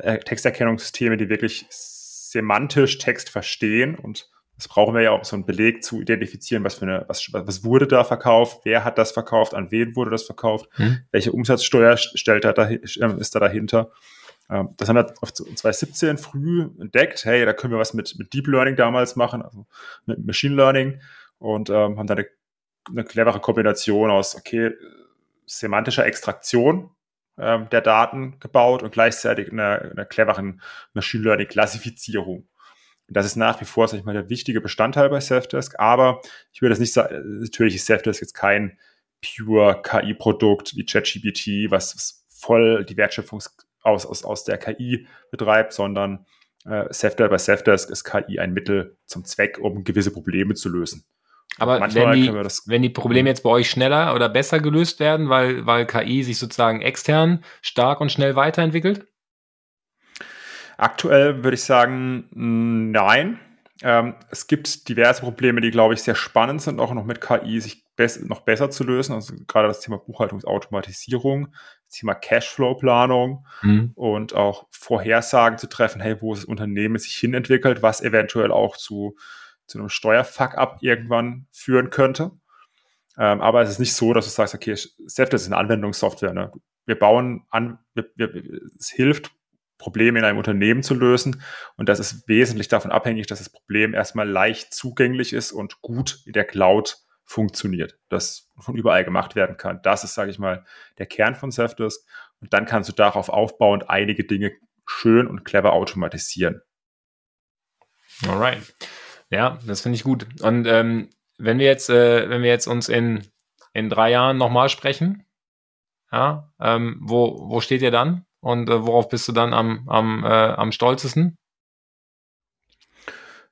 Texterkennungssysteme, die wirklich semantisch Text verstehen und das brauchen wir ja auch, so einen Beleg zu identifizieren, was für eine, was, was wurde da verkauft, wer hat das verkauft, an wen wurde das verkauft, hm. welche Umsatzsteuer stellt da, ähm, ist da dahinter. Ähm, das haben wir auf 2017 früh entdeckt. Hey, da können wir was mit, mit Deep Learning damals machen, also mit Machine Learning und ähm, haben da eine, eine clevere Kombination aus, okay, semantischer Extraktion ähm, der Daten gebaut und gleichzeitig einer, einer cleveren Machine Learning Klassifizierung. Das ist nach wie vor, sag ich mal, der wichtige Bestandteil bei Safdesk. Aber ich würde das nicht sagen, natürlich ist Safdesk jetzt kein pure KI-Produkt wie ChatGPT, was, was voll die Wertschöpfung aus, aus, aus der KI betreibt, sondern äh, Safdesk, bei Safdesk ist KI ein Mittel zum Zweck, um gewisse Probleme zu lösen. Aber wenn die, wenn die Probleme jetzt bei euch schneller oder besser gelöst werden, weil, weil KI sich sozusagen extern stark und schnell weiterentwickelt? Aktuell würde ich sagen, nein. Ähm, es gibt diverse Probleme, die, glaube ich, sehr spannend sind, auch noch mit KI sich noch besser zu lösen. Also gerade das Thema Buchhaltungsautomatisierung, das Thema Cashflow-Planung mhm. und auch Vorhersagen zu treffen, hey, wo das Unternehmen sich hinentwickelt, was eventuell auch zu zu einem Steuerfuck-up irgendwann führen könnte. Ähm, aber es ist nicht so, dass du sagst, okay, Safdesk ist eine Anwendungssoftware. Ne? Wir bauen an, wir, wir, es hilft, Probleme in einem Unternehmen zu lösen. Und das ist wesentlich davon abhängig, dass das Problem erstmal leicht zugänglich ist und gut in der Cloud funktioniert, das von überall gemacht werden kann. Das ist, sage ich mal, der Kern von Safdesk. Und dann kannst du darauf aufbauend einige Dinge schön und clever automatisieren. Alright. Ja, das finde ich gut. Und ähm, wenn wir jetzt, äh, wenn wir jetzt uns in, in drei Jahren nochmal sprechen, ja, ähm, wo, wo steht ihr dann? Und äh, worauf bist du dann am, am, äh, am stolzesten?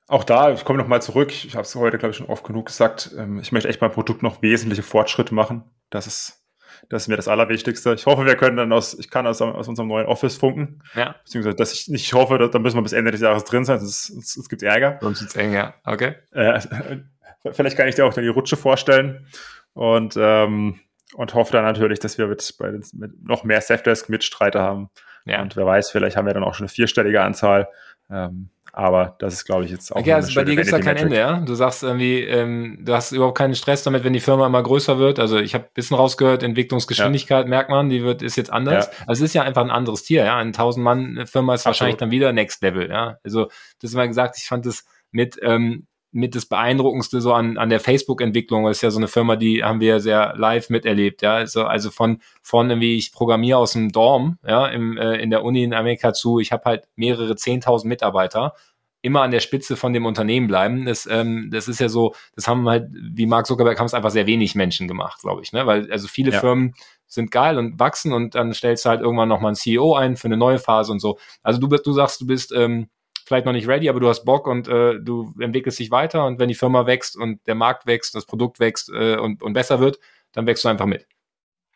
Auch da, ich komme nochmal zurück. Ich habe es heute, glaube ich, schon oft genug gesagt. Ähm, ich möchte echt beim Produkt noch wesentliche Fortschritte machen. Das ist das ist mir das Allerwichtigste. Ich hoffe, wir können dann aus, ich kann aus, aus unserem neuen Office funken. Ja. Beziehungsweise, dass ich nicht hoffe, dass, dann müssen wir bis Ende des Jahres drin sein, sonst, sonst, es gibt Ärger. Sonst ist eng, ja. Okay. Äh, vielleicht kann ich dir auch dann die Rutsche vorstellen und, ähm, und hoffe dann natürlich, dass wir mit, bei den, mit noch mehr Safdesk-Mitstreiter haben. Ja. Und wer weiß, vielleicht haben wir dann auch schon eine vierstellige Anzahl. Ähm, aber das ist, glaube ich, jetzt auch. Okay, also bei dir gibt es da kein Ende, ja? Du sagst irgendwie, ähm, du hast überhaupt keinen Stress damit, wenn die Firma immer größer wird. Also ich habe ein bisschen rausgehört, Entwicklungsgeschwindigkeit ja. merkt man, die wird ist jetzt anders. Ja. Also es ist ja einfach ein anderes Tier, ja. Eine 1000 Mann Firma ist Absolut. wahrscheinlich dann wieder Next Level, ja. Also das ist mal gesagt, ich fand das mit ähm, mit das Beeindruckendste so an, an der Facebook-Entwicklung. Das ist ja so eine Firma, die haben wir ja sehr live miterlebt, ja. Also, also von, von irgendwie, ich programmiere aus dem Dorm, ja, im, äh, in der Uni in Amerika zu, ich habe halt mehrere 10.000 Mitarbeiter immer an der Spitze von dem Unternehmen bleiben. Das, ähm, das ist ja so, das haben halt, wie Mark Zuckerberg, haben es einfach sehr wenig Menschen gemacht, glaube ich. Ne? Weil also viele ja. Firmen sind geil und wachsen und dann stellst du halt irgendwann nochmal einen CEO ein für eine neue Phase und so. Also du, du sagst, du bist ähm, vielleicht noch nicht ready, aber du hast Bock und äh, du entwickelst dich weiter und wenn die Firma wächst und der Markt wächst, das Produkt wächst äh, und, und besser wird, dann wächst du einfach mit.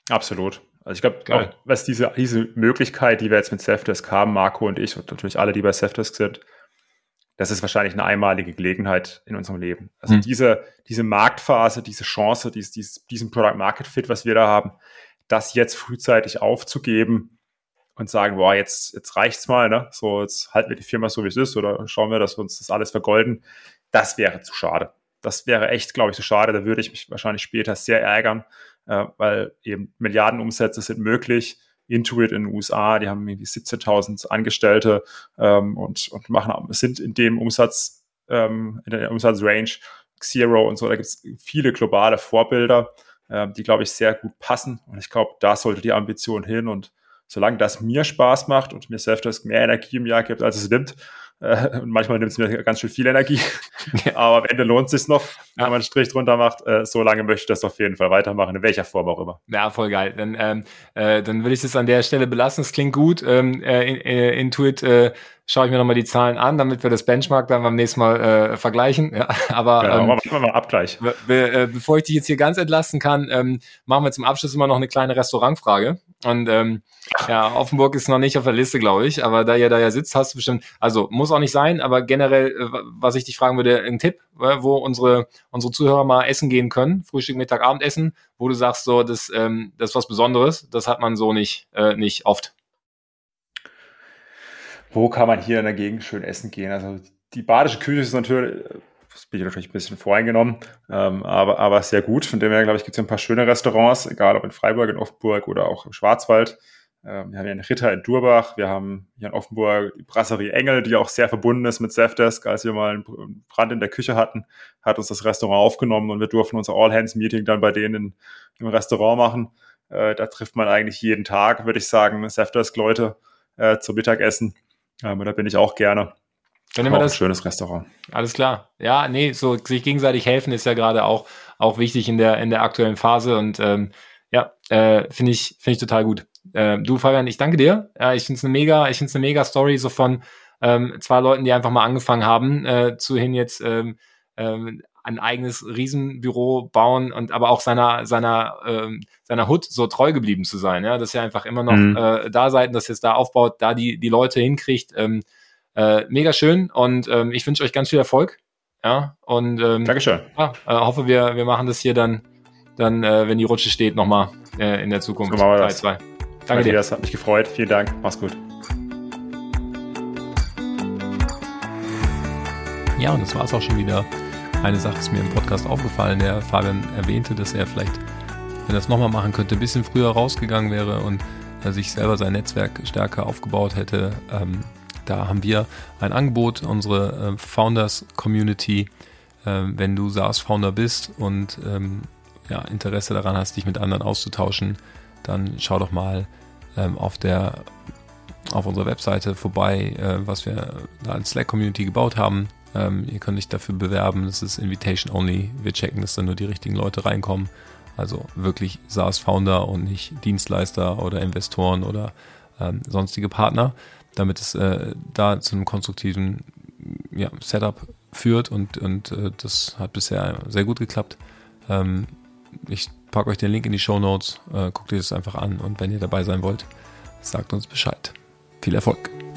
Absolut. Also ich glaube, was diese, diese Möglichkeit, die wir jetzt mit Safdesk haben, Marco und ich und natürlich alle, die bei Safdesk sind, das ist wahrscheinlich eine einmalige Gelegenheit in unserem Leben. Also mhm. diese, diese Marktphase, diese Chance, dies, dies, diesen Product Market Fit, was wir da haben, das jetzt frühzeitig aufzugeben und sagen, boah, jetzt, jetzt reicht's mal, ne? So, jetzt halten wir die Firma so, wie es ist, oder schauen wir, dass wir uns das alles vergolden. Das wäre zu schade. Das wäre echt, glaube ich, zu schade. Da würde ich mich wahrscheinlich später sehr ärgern, äh, weil eben Milliardenumsätze sind möglich Intuit in den USA, die haben irgendwie 17.000 Angestellte ähm, und, und machen, sind in dem Umsatz, ähm, in der Umsatzrange Zero und so. Da gibt es viele globale Vorbilder, äh, die, glaube ich, sehr gut passen. Und ich glaube, da sollte die Ambition hin. Und solange das mir Spaß macht und mir Selfdesk mehr Energie im Jahr gibt, als es nimmt, Äh, und manchmal nimmt es mir ganz schön viel Energie. Aber am Ende lohnt es sich noch, wenn man einen Strich drunter macht. Äh, so lange möchte ich das auf jeden Fall weitermachen, in welcher Form auch immer. Ja, voll geil. Dann, ähm, äh, dann will ich das an der Stelle belassen. Es klingt gut. Ähm, äh, äh, Intuit äh, schaue ich mir nochmal die Zahlen an, damit wir das Benchmark dann beim nächsten Mal äh, vergleichen. Ja, aber genau, ähm, machen wir mal Abgleich. Be äh, bevor ich dich jetzt hier ganz entlasten kann, ähm, machen wir zum Abschluss immer noch eine kleine Restaurantfrage. Und ähm, ja, Offenburg ist noch nicht auf der Liste, glaube ich, aber da ihr da ja sitzt, hast du bestimmt, also muss auch nicht sein, aber generell, äh, was ich dich fragen würde, ein Tipp, wo unsere, unsere Zuhörer mal essen gehen können, Frühstück, Mittag, Abendessen, wo du sagst, so, das, ähm, das ist was Besonderes, das hat man so nicht, äh, nicht oft. Wo kann man hier in der Gegend schön essen gehen? Also die badische Küche ist natürlich, das bin ich natürlich ein bisschen voreingenommen, ähm, aber, aber sehr gut. Von dem her, glaube ich, gibt es ein paar schöne Restaurants, egal ob in Freiburg, in Offenburg oder auch im Schwarzwald. Ähm, wir haben hier einen Ritter in Durbach, wir haben hier in Offenburg die Brasserie Engel, die auch sehr verbunden ist mit Safdesk. Als wir mal einen Brand in der Küche hatten, hat uns das Restaurant aufgenommen und wir durften unser All-Hands-Meeting dann bei denen im Restaurant machen. Äh, da trifft man eigentlich jeden Tag, würde ich sagen, Safdesk-Leute äh, zum Mittagessen. Ähm, da bin ich auch gerne. Dann immer das, ein schönes Restaurant. Alles klar. Ja, nee, so sich gegenseitig helfen ist ja gerade auch, auch wichtig in der, in der aktuellen Phase und ähm, ja, äh, finde ich, finde ich total gut. Äh, du, Fabian, ich danke dir. Ja, ich finde es eine mega, ich finde es eine mega Story so von ähm, zwei Leuten, die einfach mal angefangen haben, äh, zu hin jetzt ähm, ähm, ein eigenes Riesenbüro bauen und aber auch seiner seiner ähm, seiner Hut so treu geblieben zu sein, ja, dass er einfach immer noch mhm. äh, da seid, dass jetzt da aufbaut, da die die Leute hinkriegt, ähm, äh, mega schön und ähm, ich wünsche euch ganz viel Erfolg, ja. Und ähm, Dankeschön. Ja, äh, hoffe wir wir machen das hier dann dann äh, wenn die Rutsche steht nochmal äh, in der Zukunft. So Teil 2. Danke dir, das hat mich gefreut, vielen Dank, mach's gut. Ja, und das war es auch schon wieder eine Sache ist mir im Podcast aufgefallen. Der Fabian erwähnte, dass er vielleicht, wenn er das nochmal machen könnte, ein bisschen früher rausgegangen wäre und sich selber sein Netzwerk stärker aufgebaut hätte. Ähm, da haben wir ein Angebot, unsere äh, Founders Community. Äh, wenn du SaaS-Founder bist und ähm, ja, Interesse daran hast, dich mit anderen auszutauschen, dann schau doch mal ähm, auf der auf unserer Webseite vorbei, äh, was wir da als Slack-Community gebaut haben. Ähm, ihr könnt euch dafür bewerben. Das ist Invitation only. Wir checken, dass da nur die richtigen Leute reinkommen. Also wirklich SaaS-Founder und nicht Dienstleister oder Investoren oder ähm, sonstige Partner, damit es äh, da zu einem konstruktiven ja, Setup führt und, und äh, das hat bisher sehr gut geklappt. Ähm, ich packe euch den Link in die Show Notes, äh, guckt euch das einfach an und wenn ihr dabei sein wollt, sagt uns Bescheid. Viel Erfolg!